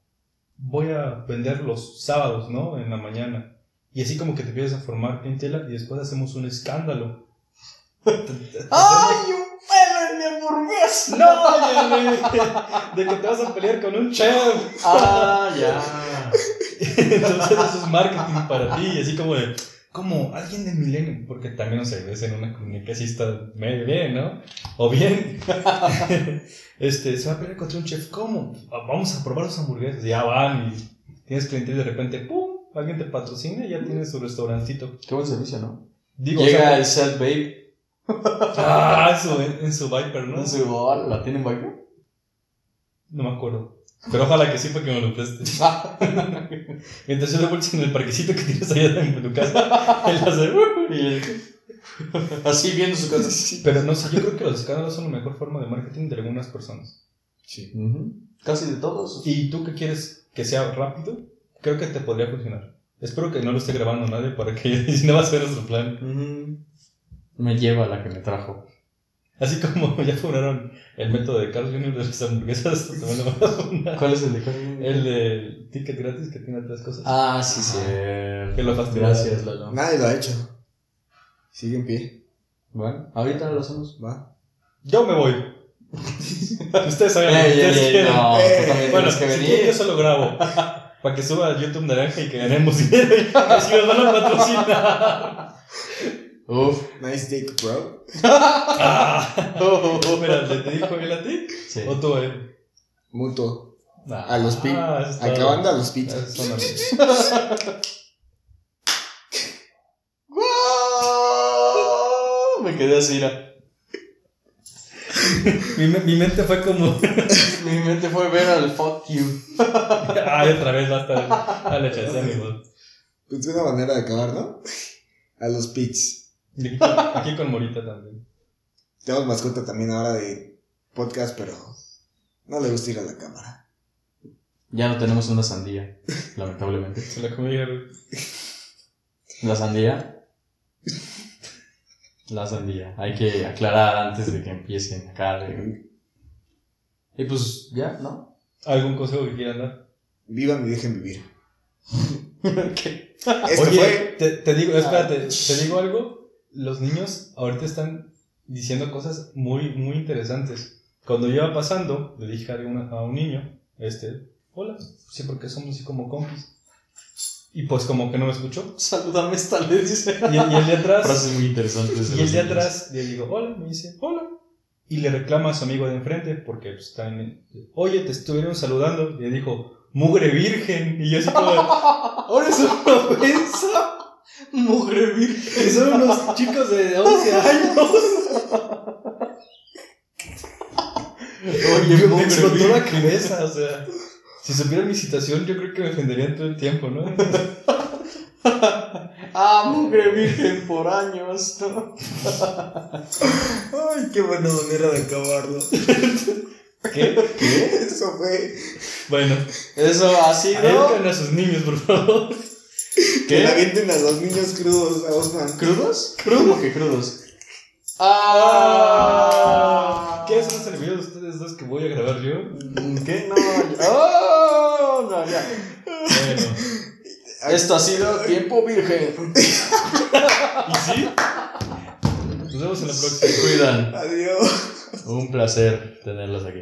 voy a vender los sábados, ¿no? En la mañana. Y así como que te empiezas a formar clientela y después hacemos un escándalo. ¡Ay, un pelo en mi hamburguesa! ¡No! De que te vas a pelear con un chef. ¡Ah, ya! Entonces eso es marketing para ti, y así como de, como alguien de milenio, porque también, no sé, ves en una clínica así está medio bien, ¿no? O bien, este, se va a pelear contra un chef, ¿cómo? "Ah, Vamos a probar sus hamburguesas, ya van y tienes cliente y de repente, ¡pum! Alguien te patrocina y ya tienes su restaurantito. Qué buen servicio, ¿no? Digo, o Llega sea, el set babe. ah, en su, en, en su Viper, ¿no? No sé, oh, ¿la tienen Viper? No me acuerdo. Pero ojalá que sí para que me lo prestes. Mientras yo de bolsa en el parquecito que tienes allá en tu casa, él hace... Y Así viendo su casa. Pero no sé, yo creo que los escándalos son la mejor forma de marketing de algunas personas. Sí. Casi de todos. Y tú que quieres que sea rápido, creo que te podría funcionar. Espero que no lo esté grabando nadie para que no va a ser nuestro plan. Me lleva la que me trajo. Así como ya fundaron el método de Carl Jr. de las hamburguesas, también lo van a fundar. ¿Cuál es el de Carmen? El del ticket gratis que tiene tres cosas. Ah, sí, sí. Que lo fastidia. Gracias, Lalo. Nadie lo ha hecho. Sigue en pie. Bueno, ahorita lo hacemos. Va. Yo me voy. Ustedes saben lo que ustedes ey, quieren. no, Eh, Bueno, que si quieren yo venir. solo grabo. Para que suba a YouTube Naranja y que ganemos dinero. Y así nos van a patrocinar. Uf. Nice dick, bro. Ah, espera, ¿te, te dijo él a ti? Sí. ¿O tú a él? Mutuo. Ah, A los pi- eso está- Acabando a los. ¡Guau! Me quedé así, mira. mi, mi mente fue como. Mi mente fue ver al fuck you. Ay, otra vez va a estar. Dale, chance, amigos. Es una manera de acabar, ¿no? A los pits. Aquí, con- Morita también. Tenemos mascota también ahora de podcast, pero no le gusta ir a la cámara. Ya no tenemos una sandía, lamentablemente. Se la comieron. La sandía. La sandía. Hay que aclarar antes de que empiecen acá. de- Y pues ya, ¿no? ¿Algún consejo que quieran dar? Vivan y dejen vivir. ¿Qué? Esto Oye, fue. te, te digo, espérate, te digo algo. Los niños ahorita están diciendo cosas muy, muy interesantes. Cuando yo iba pasando, le dije a, una- a un niño, este, hola, sí, porque somos así como compis. Y pues como que no me escuchó. Salúdame esta, le dice. Y, y el de atrás, Frases muy interesantes. y el de atrás le digo, hola, me dice, hola. Y le reclama a su amigo de enfrente, porque pues, está en, oye, te estuvieron saludando. Y le dijo, mugre virgen. Y yo así como, ahora es una ofensa. Mugre virgen. Que son unos chicos de 11 años. Oye, me explotó la cabeza, o sea. Si supieran mi situación, yo creo que me ofenderían todo el tiempo, ¿no? Ah, mugre virgen por años, ¿no? Ay, qué buena manera de acabarlo. ¿Qué? ¿Qué? Eso fue. Bueno, Eso ha sido. educan a sus niños, por favor. Que ¿Qué? avienten a los niños crudos a Osman. ¿Crudos? ¿Cómo que crudos? Ah. ¿Qué son los videos de ustedes dos que voy a grabar yo? ¿Qué? No. Oh, no, ya. Bueno, Esto ha sido Tiempo Virgen. ¿Y sí? Nos vemos en la próxima. Cuidan. Adiós. Un placer tenerlos aquí.